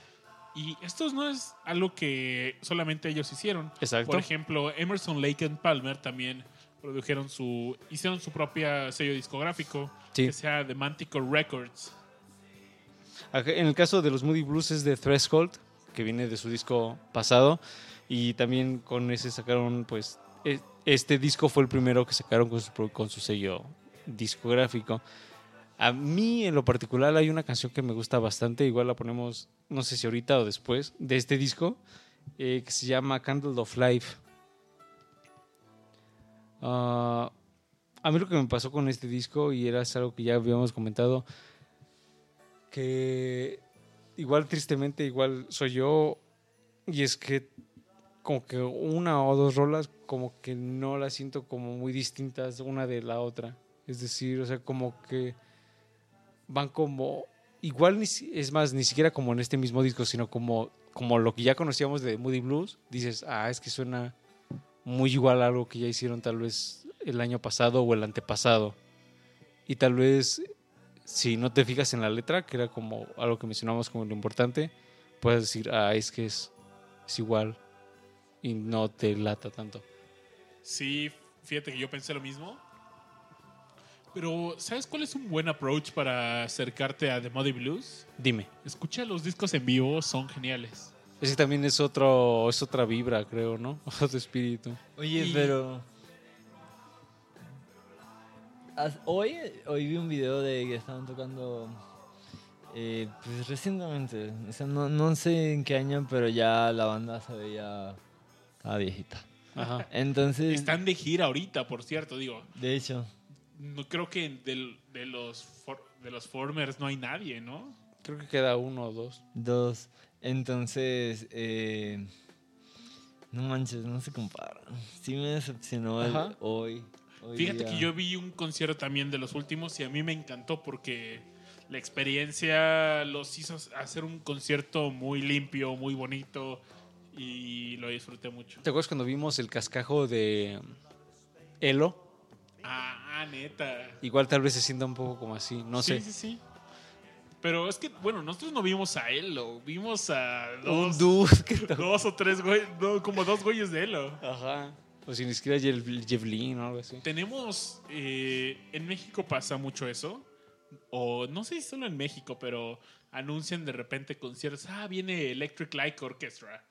Y esto no es algo que solamente ellos hicieron. Exacto. Por ejemplo, Emerson, Lake and Palmer también produjeron su, hicieron su propia sello discográfico Sí. que sea The Manticore Records. En el caso de los Moody Blues es de Threshold, que viene de su disco pasado. Y también con ese sacaron, pues, e- este disco fue el primero que sacaron con su, con su sello discográfico. A mí, en lo particular, hay una canción que me gusta bastante, igual la ponemos, no sé si ahorita o después, de este disco, eh, que se llama Candle of Life. Ah, a mí lo que me pasó con este disco, y era algo que ya habíamos comentado, que igual tristemente, igual soy yo, y es que como que una o dos rolas como que no las siento como muy distintas una de la otra. Es decir, o sea, como que van como igual es más ni siquiera como en este mismo disco, sino como como lo que ya conocíamos de Moody Blues, dices, "Ah, es que suena muy igual a algo que ya hicieron tal vez el año pasado o el antepasado." Y tal vez si no te fijas en la letra, que era como algo que mencionamos como lo importante, puedes decir, ah, es que es, es igual y no te lata tanto. Sí, fíjate que yo pensé lo mismo. Pero, ¿sabes cuál es un buen approach para acercarte a The Muddy Blues? Dime. Escucha los discos en vivo, son geniales. Ese también es otro, es otra vibra, creo, ¿no? Otro espíritu. Oye, Y- pero. Hoy, hoy vi un video de que estaban tocando. eh, pues recientemente. O sea, no, no sé en qué año, pero ya la banda se veía. Viejita. Ajá. Entonces. Están de gira ahorita, por cierto, digo. De hecho. No creo que del- de, los for- de los Formers no hay nadie, ¿no? Creo que queda uno o dos. Dos. Entonces. eh, no manches, no se compara. Sí me decepcionó el hoy. Hoy Fíjate día. que yo vi un concierto también de los últimos y a mí me encantó porque la experiencia los hizo hacer un concierto muy limpio, muy bonito y lo disfruté mucho. ¿Te acuerdas cuando vimos el cascajo de Elo? Ah, neta. Igual tal vez se sienta un poco como así, no sí, sé. Sí, sí, Pero es que, bueno, nosotros no vimos a Elo, vimos a Un dos, dude que dos o tres güeyes, como dos güeyes de Elo. Ajá. O si ni siquiera Lynne o algo así. Tenemos, eh, en México pasa mucho eso, o no sé si solo en México, pero anuncian de repente conciertos, ah, viene Electric Light Orchestra,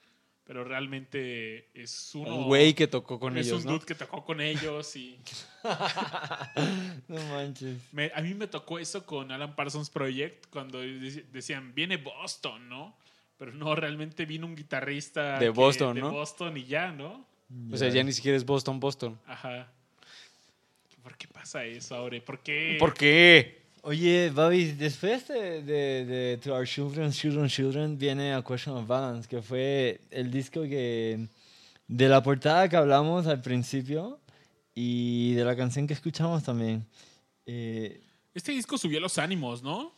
pero realmente es uno... Un güey que tocó con es ellos, un ¿no? dude que tocó con ellos y... No manches. Me- a mí me tocó eso con Alan Parsons Project cuando dec- decían, viene Boston, ¿no? Pero no, realmente vino un guitarrista De que- Boston, de ¿no? Boston y ya, ¿no? O sea, ya ni siquiera es Boston, Boston. Ajá. ¿Por qué pasa eso ahora? ¿Por qué? ¿Por qué? Oye, Bobby, después de, de, de To Our Children, Children, Children, viene A Question of Balance, que fue el disco que. de la portada que hablamos al principio y de la canción que escuchamos también. Eh, Este disco subió los ánimos, ¿no?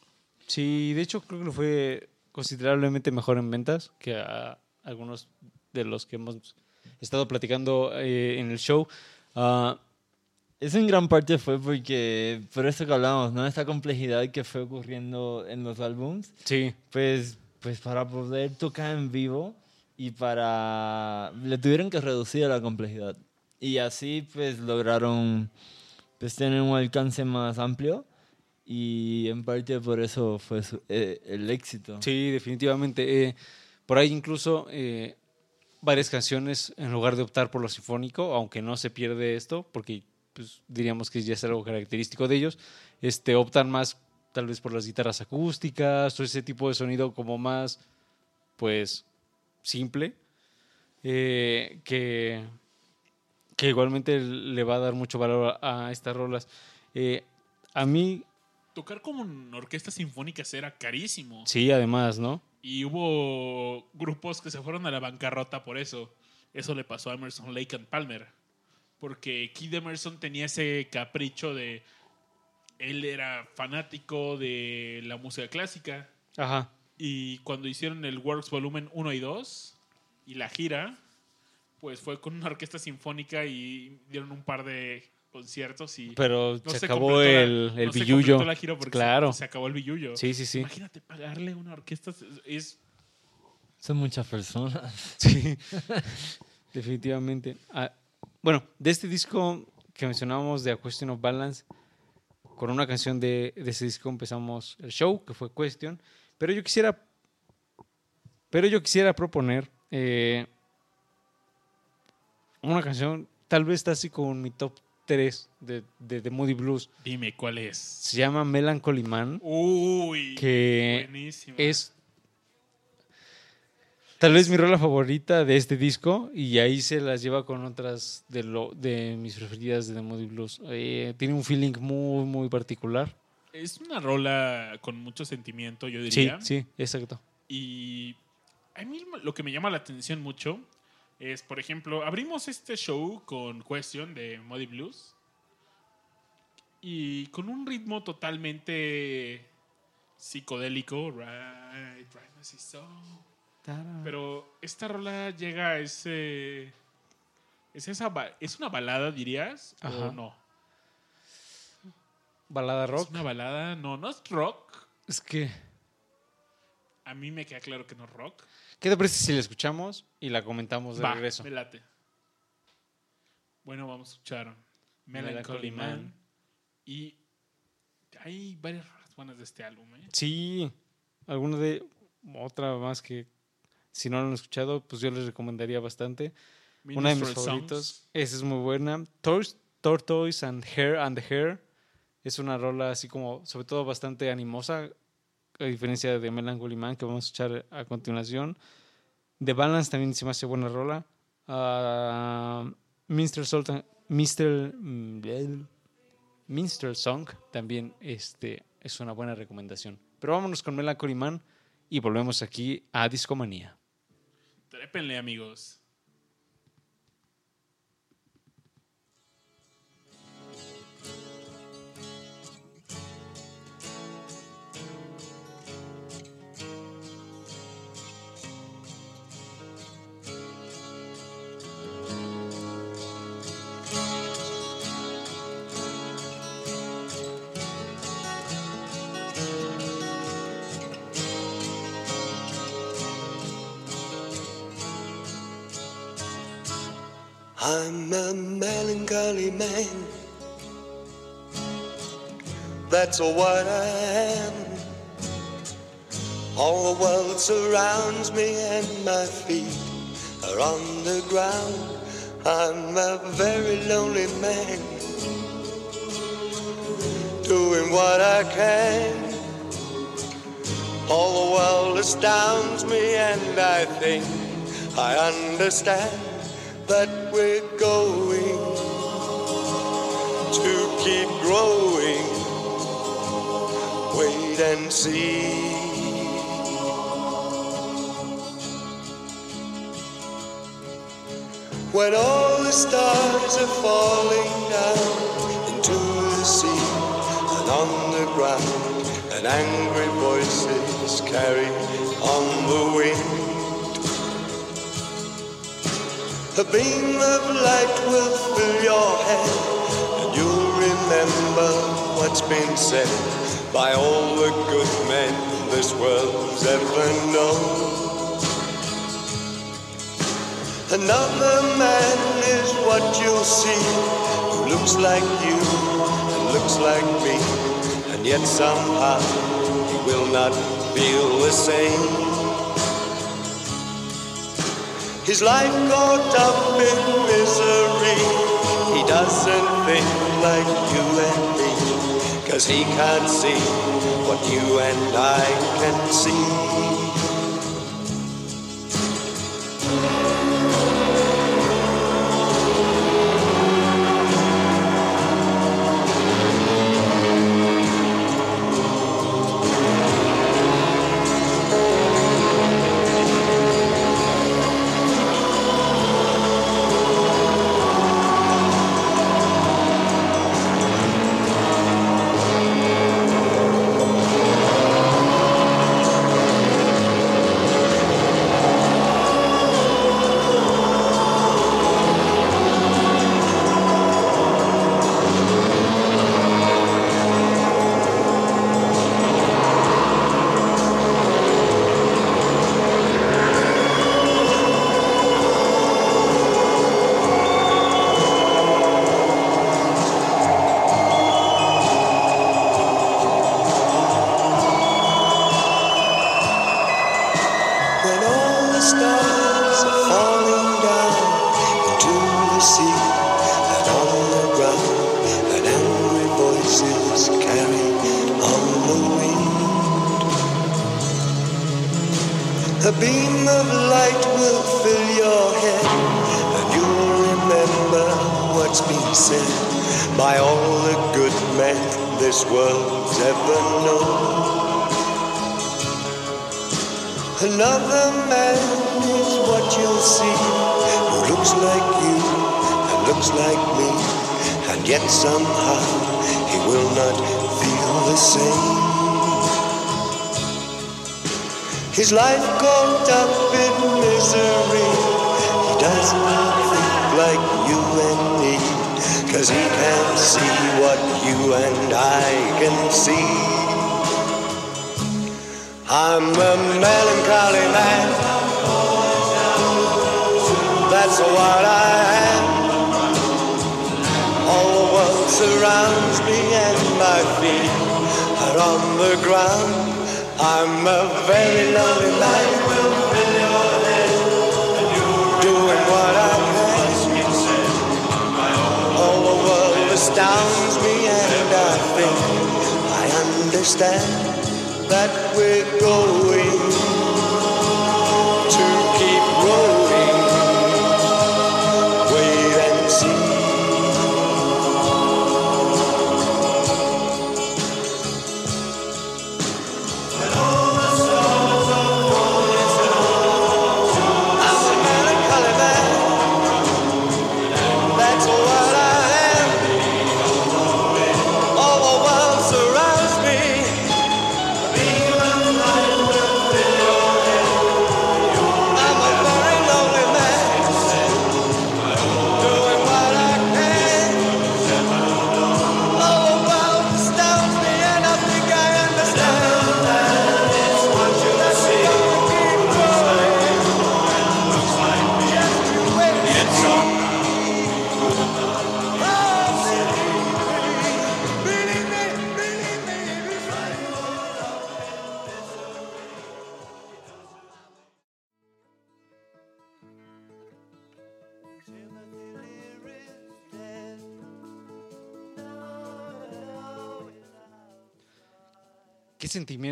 Sí, de hecho creo que lo fue considerablemente mejor en ventas que a algunos de los que hemos estado platicando eh, en el show. Ah, Eso en gran parte fue porque, por eso que hablamos, ¿no? Esta complejidad que fue ocurriendo en los álbums. sí, Pues, pues para poder tocar en vivo y para... Le tuvieron que reducir la complejidad. Y así pues lograron pues tener un alcance más amplio y en parte por eso fue su- eh, el éxito. sí, definitivamente. Eh, por ahí incluso eh, varias canciones, en lugar de optar por lo sinfónico, aunque no se pierde esto, porque pues, diríamos que ya es algo característico de ellos, este, optan más tal vez por las guitarras acústicas o ese tipo de sonido como más, pues, simple, eh, que, que igualmente le va a dar mucho valor a, a estas rolas. Eh, a mí, Tocar con orquestas sinfónicas era carísimo. sí, además, ¿no? Y hubo grupos que se fueron a la bancarrota por eso. Eso le pasó a Emerson, Lake and Palmer. Porque Kid Emerson tenía ese capricho de... Él era fanático de la música clásica. Ajá. Y cuando hicieron el Works Volumen 1 y 2 y la gira, pues fue con una orquesta sinfónica y dieron un par de conciertos y Pero no se acabó completó la- el, el no se billullo. la gira porque se- claro. se, acabó el billullo. Sí, sí, sí. Imagínate pagarle una orquesta es- es Son muchas personas. Sí, definitivamente. Ah, bueno, de este disco que mencionábamos de A Question of Balance, con una canción de, de ese disco empezamos el show, que fue Question. Pero yo quisiera, pero yo quisiera proponer eh, una canción, tal vez está así como en mi top 3 de, de, de Moody Blues. Dime cuál es. Se llama Melancholy Man, Uy, que buenísima. es tal vez mi rola favorita de este disco y ahí se las lleva con otras de, lo, de mis preferidas de The Moody Blues. Eh, tiene un feeling muy, muy particular. Es una rola con mucho sentimiento, yo Sí, diría. sí, exacto. Y a mí lo que me llama la atención mucho es, por ejemplo, abrimos este show con Question de Muddy Blues y con un ritmo totalmente psicodélico, right, right, so. Pero esta rola llega a ese es esa es una balada dirías Ajá. o no? Balada Es rock. una balada, no, no es rock. Es que, A mí me queda claro que no es rock. ¿Qué te parece si la escuchamos y la comentamos de Va, regreso? me late. Bueno, vamos a escuchar Melancholy Melancholy Man. Man. Y hay varias rolas buenas de este álbum, ¿eh? Sí, alguna de otra más que si no lo han escuchado, pues yo les recomendaría bastante. Una de mis favoritos. Songs. Esa es muy buena. Tor- Tortoise and Hair and the Hair. Es una rola así como, sobre todo bastante animosa, a diferencia de Melancholy Man, que vamos a escuchar a continuación. The Balance también se me hace buena rola. Ah, Minstrel Sultan, mm, bleh, Minstrel Song también este, es una buena recomendación. Pero vámonos con Melancholy Man y volvemos aquí a Discomanía. Trépenle, amigos. I'm a melancholy man. That's what I am. All the world surrounds me and my feet are on the ground. I'm a very lonely man. Doing what I can. All the world astounds me and I think I understand that we're going to keep growing. Wait and see. When all the stars are falling down into the sea and on the ground, and angry voices carry on the wind. A beam of light will fill your head, and you'll remember what's been said by all the good men this world's ever known. Another man is what you'll see, who looks like you and looks like me, and yet somehow he will not feel the same. His life caught up in misery. He doesn't think like you and me, cause he can't see what you and I can see.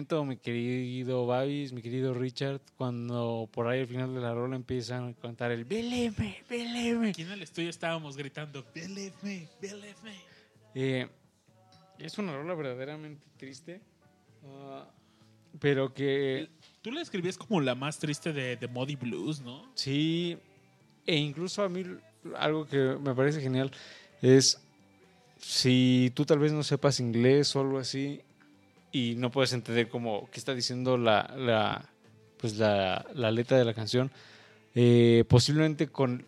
Sentimiento, mi querido Babis, mi querido Richard, cuando por ahí al final de la rola empiezan a cantar el Believe me, believe me. Aquí en el estudio estábamos gritando, believe me, believe me. Eh, es una rola verdaderamente triste, ah, pero que Tú la escribías como la más triste de, de Muddy Blues, ¿no? Sí, e incluso a mí algo que me parece genial es si tú tal vez no sepas inglés o algo así y no puedes entender como qué está diciendo la, la pues la, la letra de la canción, eh, posiblemente con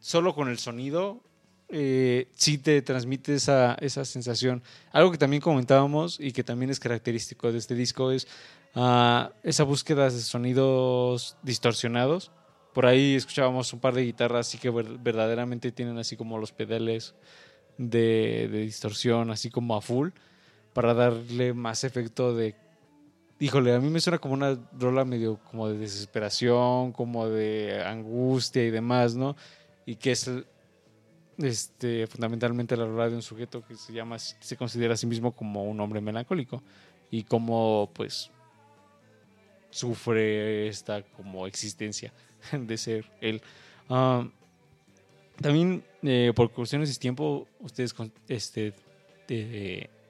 solo con el sonido eh, sí te transmite esa, esa sensación. Algo que también comentábamos y que también es característico de este disco es ah, esa búsqueda de sonidos distorsionados. Por ahí escuchábamos un par de guitarras así que ver- verdaderamente tienen así como los pedales de, de distorsión, así como a full, para darle más efecto de... Híjole, a mí me suena como una rola medio como de desesperación, como de angustia y demás, ¿no? Y que es este, fundamentalmente la rola de un sujeto que se llama, se considera a sí mismo como un hombre melancólico y como pues sufre esta como existencia de ser él. Ah, también eh, por cuestiones de tiempo ustedes este,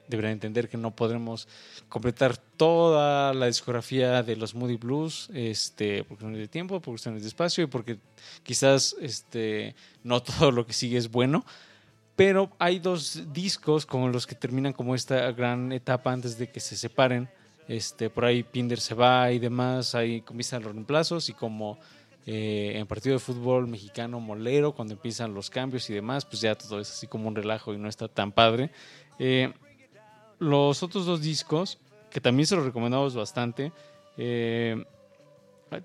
deberán entender que no podremos completar toda la discografía de los Moody Blues este, por cuestiones de tiempo, por cuestiones de espacio y porque quizás este, no todo lo que sigue es bueno. Pero hay dos discos como los que terminan como esta gran etapa antes de que se separen. Este, por ahí Pinder se va y demás, ahí comienzan los reemplazos y como eh, en partido de fútbol mexicano molero, cuando empiezan los cambios y demás, pues ya todo es así como un relajo y no está tan padre. Eh, los otros dos discos, que también se los recomendamos bastante, eh,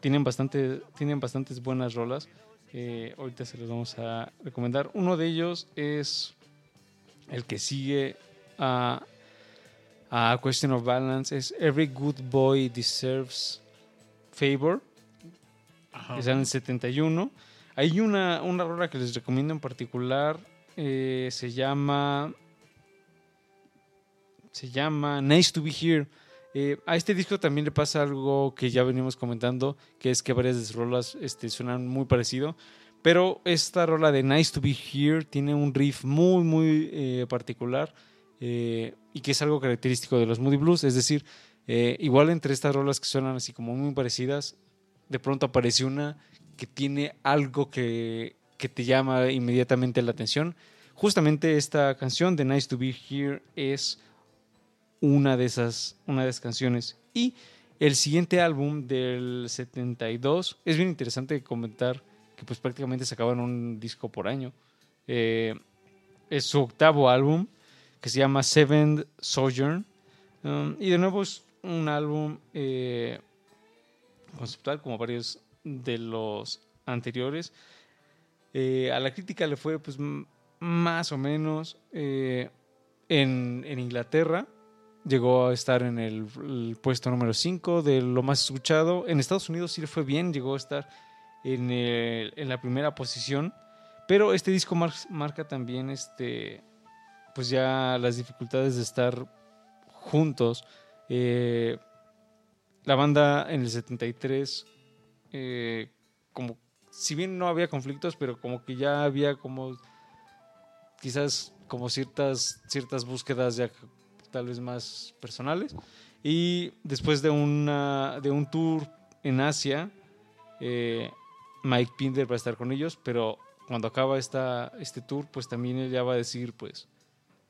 tienen, bastante, tienen bastantes buenas rolas. Eh, ahorita se los vamos a recomendar. Uno de ellos es el que sigue a, a Question of Balance. Es Every Good Boy Deserves Favor. Ajá. Sale en el 71. Hay una, una rola que les recomiendo en particular. eh, se llama. Se llama Nice to Be Here. Eh, a este disco también le pasa algo que ya venimos comentando, que es que varias de sus rolas este, suenan muy parecido. Pero esta rola de Nice to Be Here tiene un riff muy, muy eh, particular eh, y que es algo característico de los Moody Blues. Es decir, igual entre estas rolas que suenan así como muy parecidas, de pronto aparece una que tiene algo que, que te llama inmediatamente la atención. Justamente esta canción de Nice to Be Here es una de esas, una de esas canciones. Y el siguiente álbum del 72 es bien interesante comentar que pues prácticamente sacaban un disco por año. Eh, es su octavo álbum que se llama Seventh Sojourn. Um, y de nuevo es un álbum eh, conceptual como varios de los anteriores. Eh, a la crítica le fue pues más o menos en, en Inglaterra. Llegó a estar en el, puesto número 5 de lo más escuchado. En Estados Unidos sí le fue bien, llegó a estar en, el- en la primera posición. Pero este disco mar- marca también este, pues ya las dificultades de estar juntos. Eh, la banda en el 73, eh, como si bien no había conflictos, pero como que ya había como quizás como ciertas, ciertas búsquedas ya tal vez más personales. Y después de, una, de un tour en Asia, eh, Mike Pinder va a estar con ellos, pero cuando acaba esta, este tour, pues también él ya va a decir, pues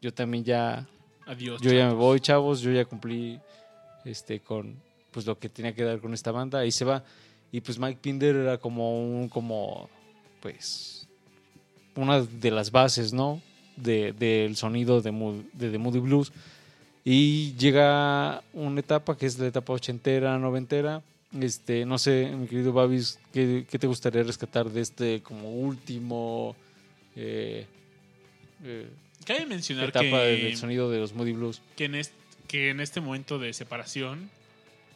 yo también ya... Adiós, Yo ya me chavos. voy, chavos, yo ya cumplí este, con pues lo que tenía que dar con esta banda y se va. Y pues Mike Pinder era como un, como, pues, una de las bases, ¿no? De- Del sonido de, de The Moody Blues. Y llega una etapa que es la etapa ochentera, noventera. Este, no sé, mi querido Babis, ¿qué, qué te gustaría rescatar de este como último eh, eh, Cabe mencionar etapa que, del sonido de los Moody Blues? que en, est- que en este momento de separación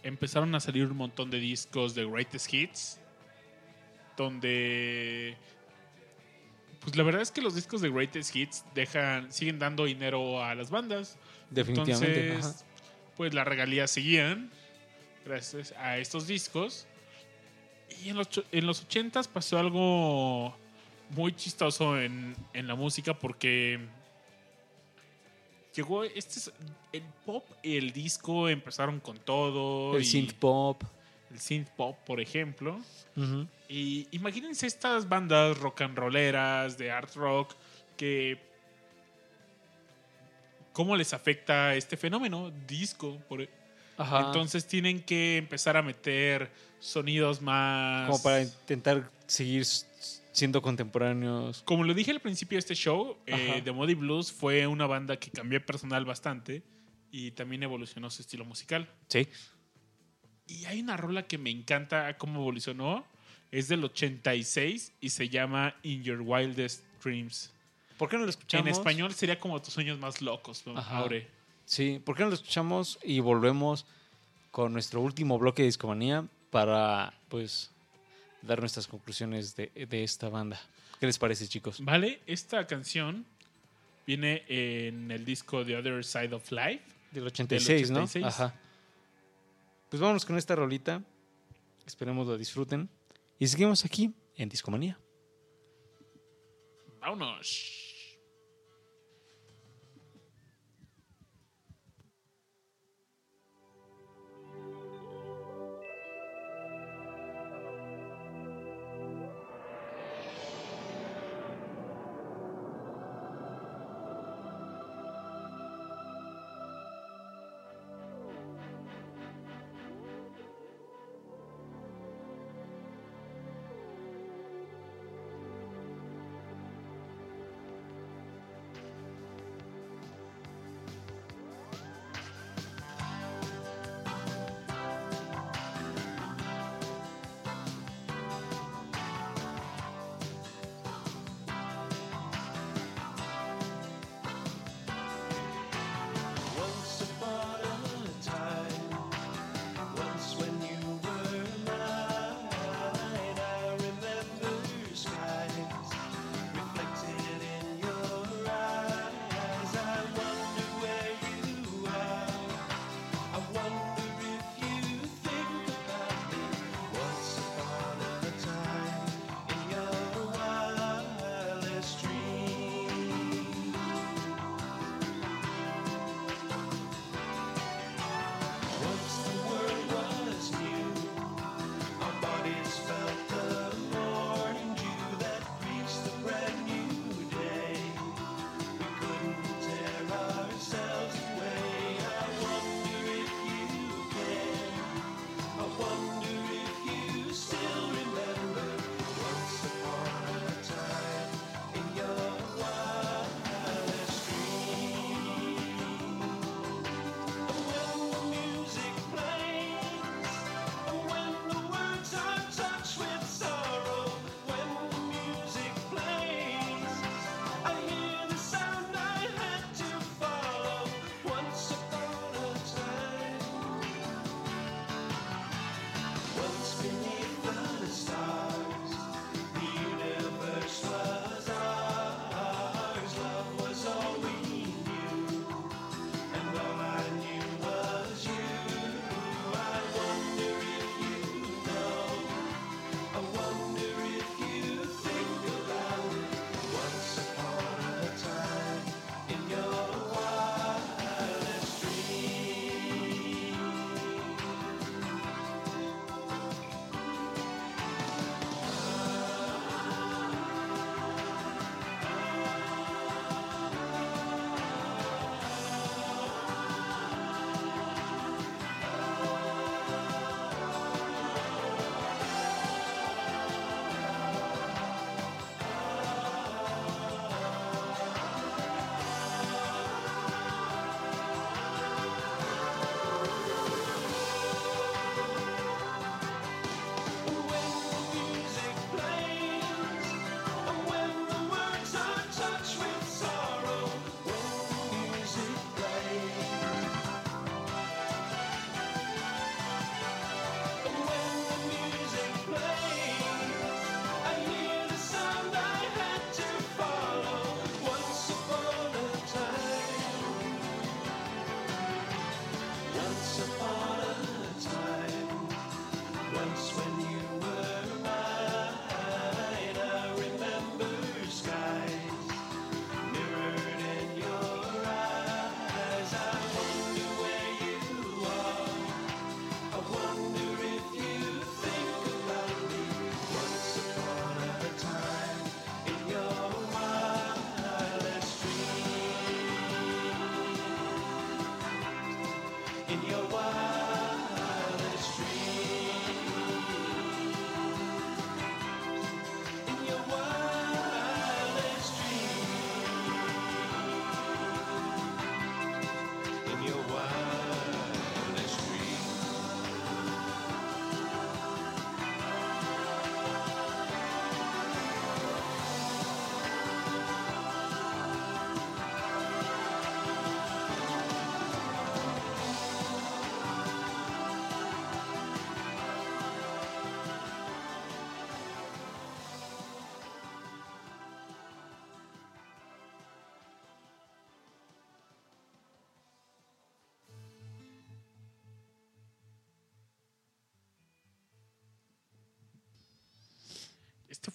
empezaron a salir un montón de discos de Greatest Hits, donde pues la verdad es que los discos de Greatest Hits dejan siguen dando dinero a las bandas. Definitivamente, Entonces, pues las regalías seguían gracias a estos discos. Y en los, en los 80s pasó algo muy chistoso en, en la música porque llegó este es- el pop y el disco empezaron con todo El y synth pop. el synth pop por ejemplo y imagínense estas bandas rock and rolleras de art rock que cómo les afecta este fenómeno disco por e- Ajá. entonces tienen que empezar a meter sonidos más Como para intentar seguir siendo contemporáneos. como lo dije al principio de este show eh. The Muddy Blues fue una banda que cambió personal bastante y también evolucionó su estilo musical Sí. y hay una rola que me encanta cómo evolucionó es del 86 y se llama In Your Wildest Dreams ¿Por qué no lo escuchamos? En español sería como tus sueños más locos, ¿no? Aure. Sí, ¿por qué no lo escuchamos y volvemos con nuestro último bloque de discomanía para, pues, dar nuestras conclusiones de, de esta banda? ¿Qué les parece, chicos? Vale, esta canción viene en el disco The Other Side of Life. Del 86, ¿no? 86. Ajá. Pues vámonos con esta rolita. Esperemos lo disfruten. Y seguimos aquí en Discomanía. Vámonos.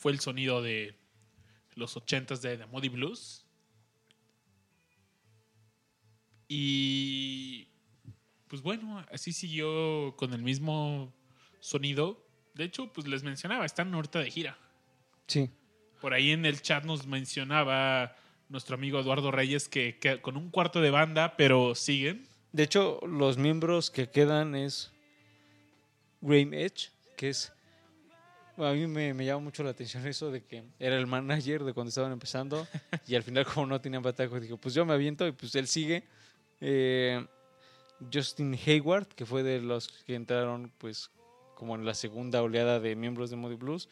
Fue el sonido de los 80s de The Moody Blues. Y pues bueno, así siguió con el mismo sonido. De hecho, pues les mencionaba, están ahorita de gira. Sí. Por ahí en el chat nos mencionaba nuestro amigo Eduardo Reyes que, que con un cuarto de banda, pero siguen. De hecho, los miembros que quedan es Graham Edge, que es... A mí me, me llama mucho la atención eso de que era el manager de cuando estaban empezando y al final como no tenían bataco, dijo, pues yo me aviento y pues él sigue. Eh, Justin Hayward, que fue de los que entraron pues como en la segunda oleada de miembros de Moody Blues.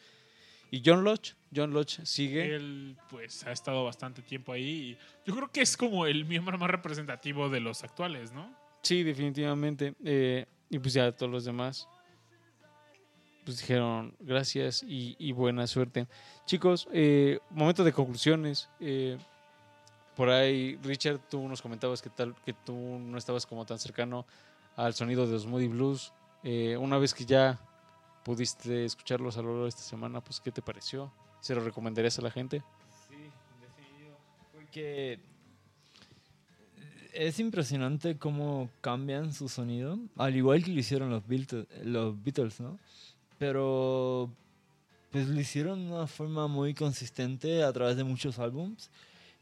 Y John Lodge, John Lodge sigue. Él pues ha estado bastante tiempo ahí. y Yo creo que es como el miembro más representativo de los actuales, ¿no? Sí, definitivamente. Eh, y pues ya todos los demás pues dijeron gracias y, y buena suerte. Chicos, eh, momento de conclusiones. Eh, por ahí, Richard, tú nos comentabas que tal que tú no estabas como tan cercano al sonido de los Moody Blues. Eh, una vez que ya pudiste escucharlos a lo largo de esta semana, pues ¿qué te pareció? ¿Se lo recomendarías a la gente? Sí, definido. Porque es impresionante cómo cambian su sonido, al igual que lo hicieron los Beatles, los Beatles ¿no? Pero pues lo hicieron de una forma muy consistente a través de muchos álbums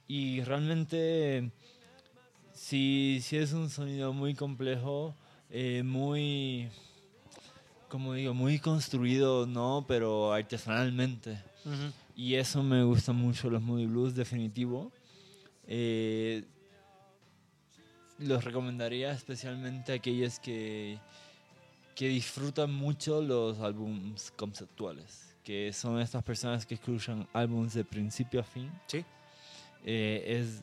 y realmente sí, sí es un sonido muy complejo, eh, muy, como digo, muy construido, ¿no? Pero artesanalmente. Y eso me gusta mucho los Moody Blues, definitivo. Eh, los recomendaría especialmente a aquellos que, que disfrutan mucho los álbums conceptuales, que son estas personas que escuchan álbums de principio a fin. Sí. Eh, es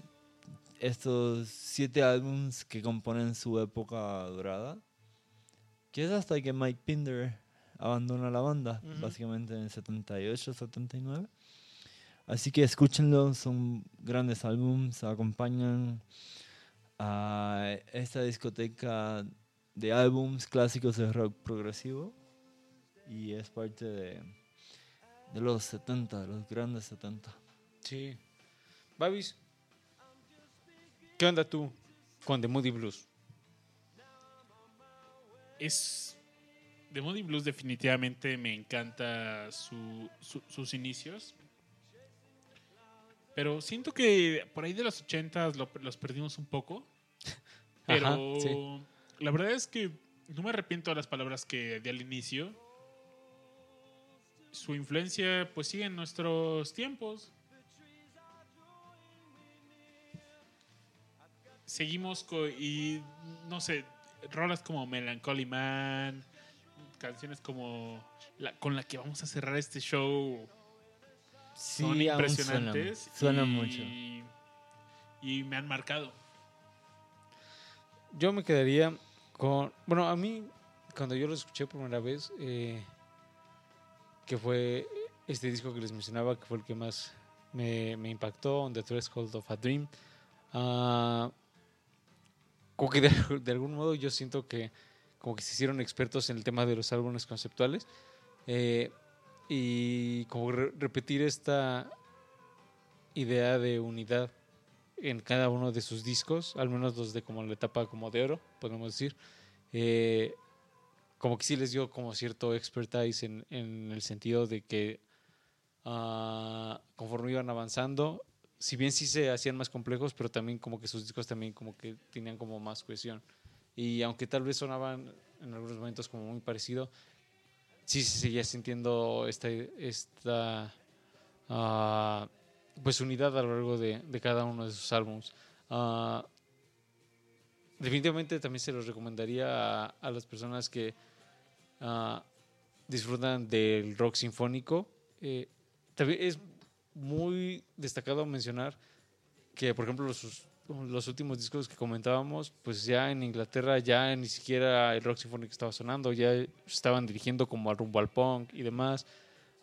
estos siete álbums que componen su época dorada, que es hasta que Mike Pinder abandona la banda, Ujú. básicamente en el 78, 79. Así que escúchenlo, son grandes álbums, acompañan a esta discoteca de álbums clásicos de rock progresivo y es parte de, de los 70, de los grandes 70. Sí. Babis, ¿qué onda tú con The Moody Blues? Es. The Moody Blues definitivamente me encanta su- su- sus inicios. Pero siento que por ahí de los 80 lo- los perdimos un poco. Pero Ajá, sí. La verdad es que no me arrepiento de las palabras que di al inicio. Su influencia pues sigue en nuestros tiempos. Seguimos co- y no sé, rolas como Melancholy Man, canciones como la, con la que vamos a cerrar este show Sí, son impresionantes. y- mucho. Y me han marcado. Yo me quedaría con. Bueno, a mí, cuando yo lo escuché por primera vez, eh, que fue este disco que les mencionaba, que fue el que más me, impactó, On the Threshold of a Dream. ah, como que de, de algún modo yo siento que como que se hicieron expertos en el tema de los álbumes conceptuales eh, y como re- repetir esta idea de unidad en cada uno de sus discos, al menos los de como la etapa como de oro, podemos decir. Eh, como que sí les dio como cierto expertise en, en el sentido de que ah, conforme iban avanzando, si bien sí se hacían más complejos, pero también como que sus discos también como que tenían como más cohesión. Y aunque tal vez sonaban en algunos momentos como muy parecido, sí se seguía sintiendo esta, esta ah, pues unidad a lo largo de, de cada uno de sus álbumes. Ah, definitivamente también se los recomendaría a, a las personas que ah, disfrutan del rock sinfónico. Eh, también es muy destacado mencionar que, por ejemplo, los, los últimos discos que comentábamos, pues ya en Inglaterra ya ni siquiera el rock sinfónico estaba sonando, ya estaban dirigiendo como al rumbo al punk y demás.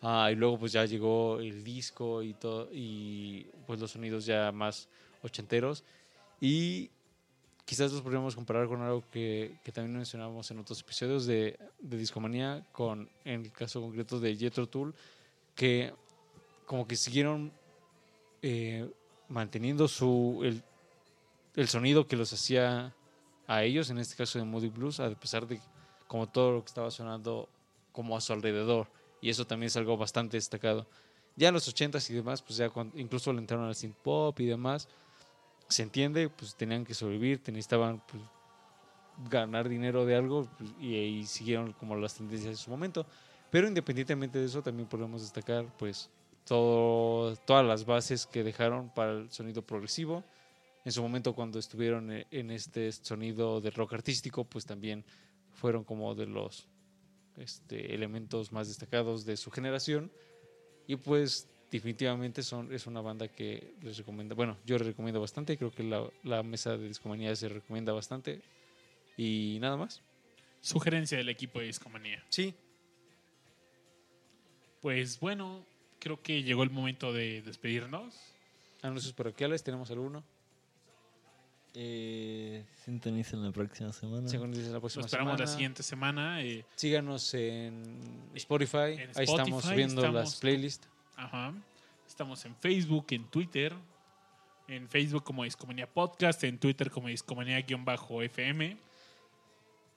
Ah, y luego pues ya llegó el disco y todo y pues los sonidos ya más ochenteros y quizás los podríamos comparar con algo que, que también mencionábamos en otros episodios de, de Discomanía con en el caso concreto de Jethro Tull que como que siguieron eh, manteniendo su el, el sonido que los hacía a ellos, en este caso de Moody Blues, a pesar de como todo lo que estaba sonando como a su alrededor. Y eso también es algo bastante destacado. Ya en los 80s y demás, pues ya incluso le entraron al synth pop y demás, se entiende, pues tenían que sobrevivir, necesitaban pues, ganar dinero de algo pues, y ahí siguieron como las tendencias de su momento. Pero independientemente de eso, también podemos destacar pues todas las bases que dejaron para el sonido progresivo. En su momento cuando estuvieron e- en este sonido de rock artístico, pues también fueron como de los este, elementos más destacados de su generación. Y pues definitivamente son, es una banda que les recomiendo, bueno, yo les recomiendo bastante, creo que la, la mesa de discomanía se recomienda bastante. Y nada más. Sugerencia del equipo de Discomanía. Sí. Pues bueno, creo que llegó el momento de despedirnos. Anuncios parroquiales, ¿tenemos alguno? Eh, sintonicen la próxima semana. Sintonicen la próxima Lo esperamos la siguiente semana. eh, Síganos en Spotify. en Ahí estamos subiendo estamos- las playlists. Ajá. Estamos en Facebook, en Twitter. En Facebook como Discomanía Podcast, en Twitter como Discomanía-FM.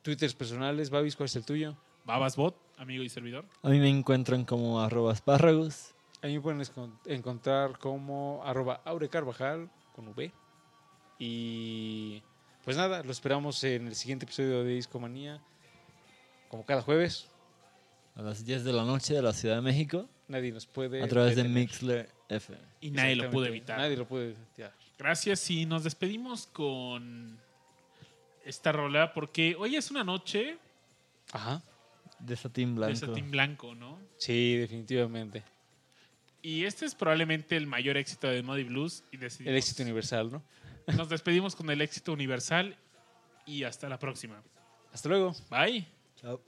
Twitters personales. Babis, ¿cuál es el tuyo? Babasbot, amigo y servidor. A mí me encuentran como arroba espárragos. A mí me pueden encontrar como arroba Aure Carvajal con V. Y pues nada, lo esperamos en el siguiente episodio de Discomanía. Como cada jueves. A las 10 de la noche de la Ciudad de México. Nadie nos puede. A través de. Mixler FM. Y nadie lo pudo evitar. Nadie lo puede evitar. Gracias y nos despedimos con esta rola porque hoy es una noche Ajá. De satín blanco. de satín blanco, ¿no? Sí, definitivamente. Y este es probablemente el mayor éxito de Muddy Blues y decidimos- El éxito universal, ¿no? Nos despedimos con el éxito universal y hasta la próxima. Hasta luego. Bye. Chao.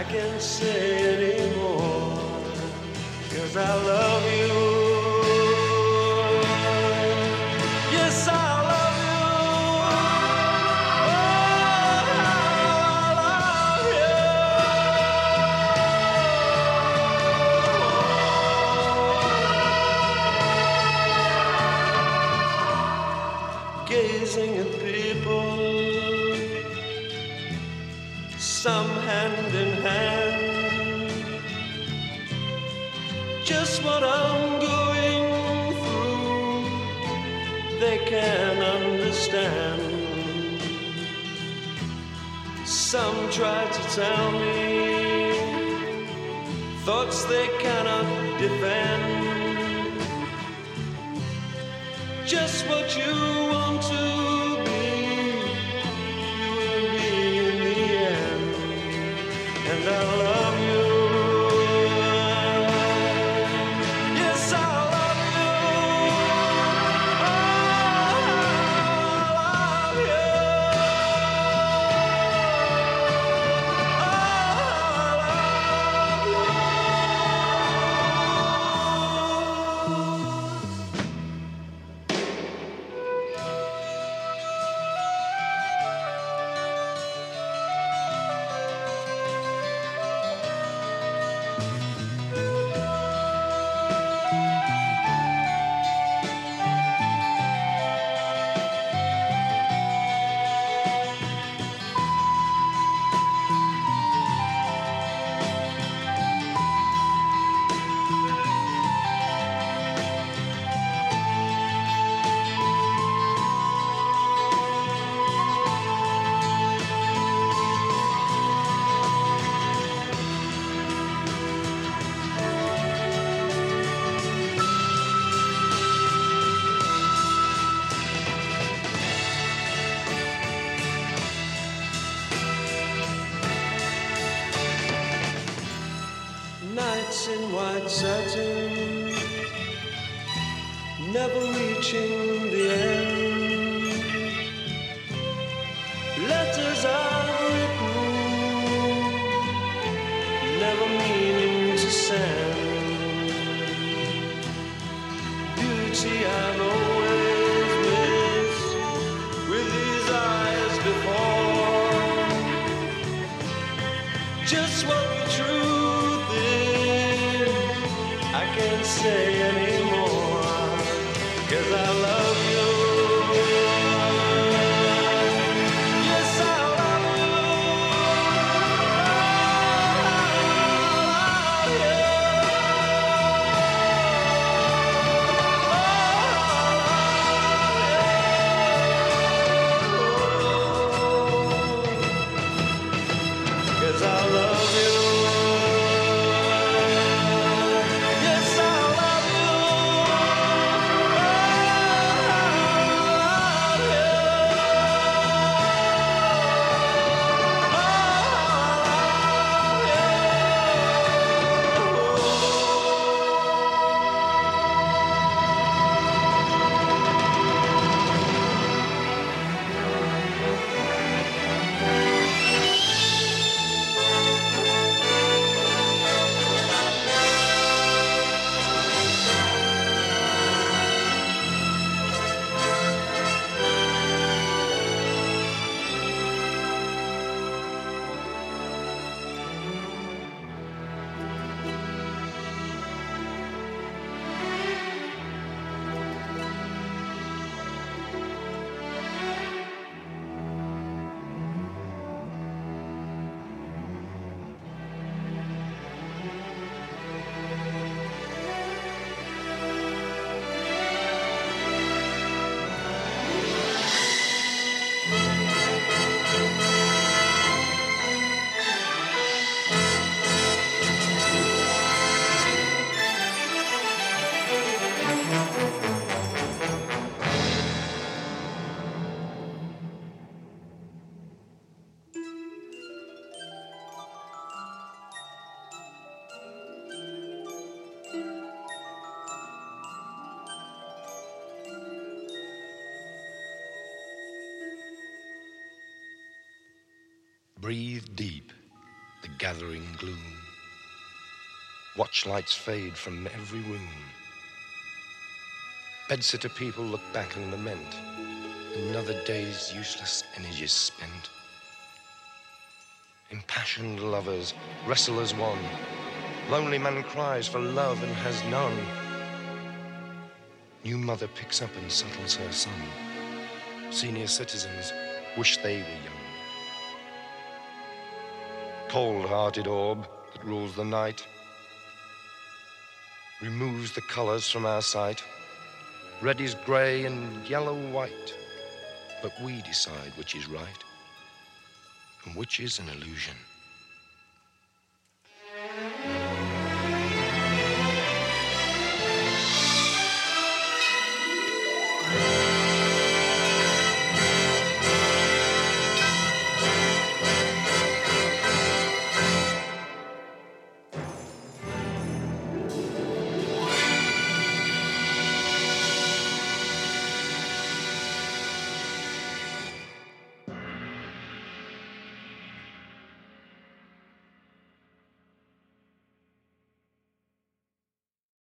I can't say anymore, cause I love you. Some try to tell me thoughts they cannot defend. Just what you want to in white gathering gloom. Watch lights fade from every room. Bedsitter people look back and lament. Another day's useless energies spent. Impassioned lovers wrestle as one. Lonely man cries for love and has none. New mother picks up and settles her son. Senior citizens wish they were young. Cold-hearted orb that rules the night removes the colors from our sight. Red is gray and yellow white, but we decide which is right and which is an illusion.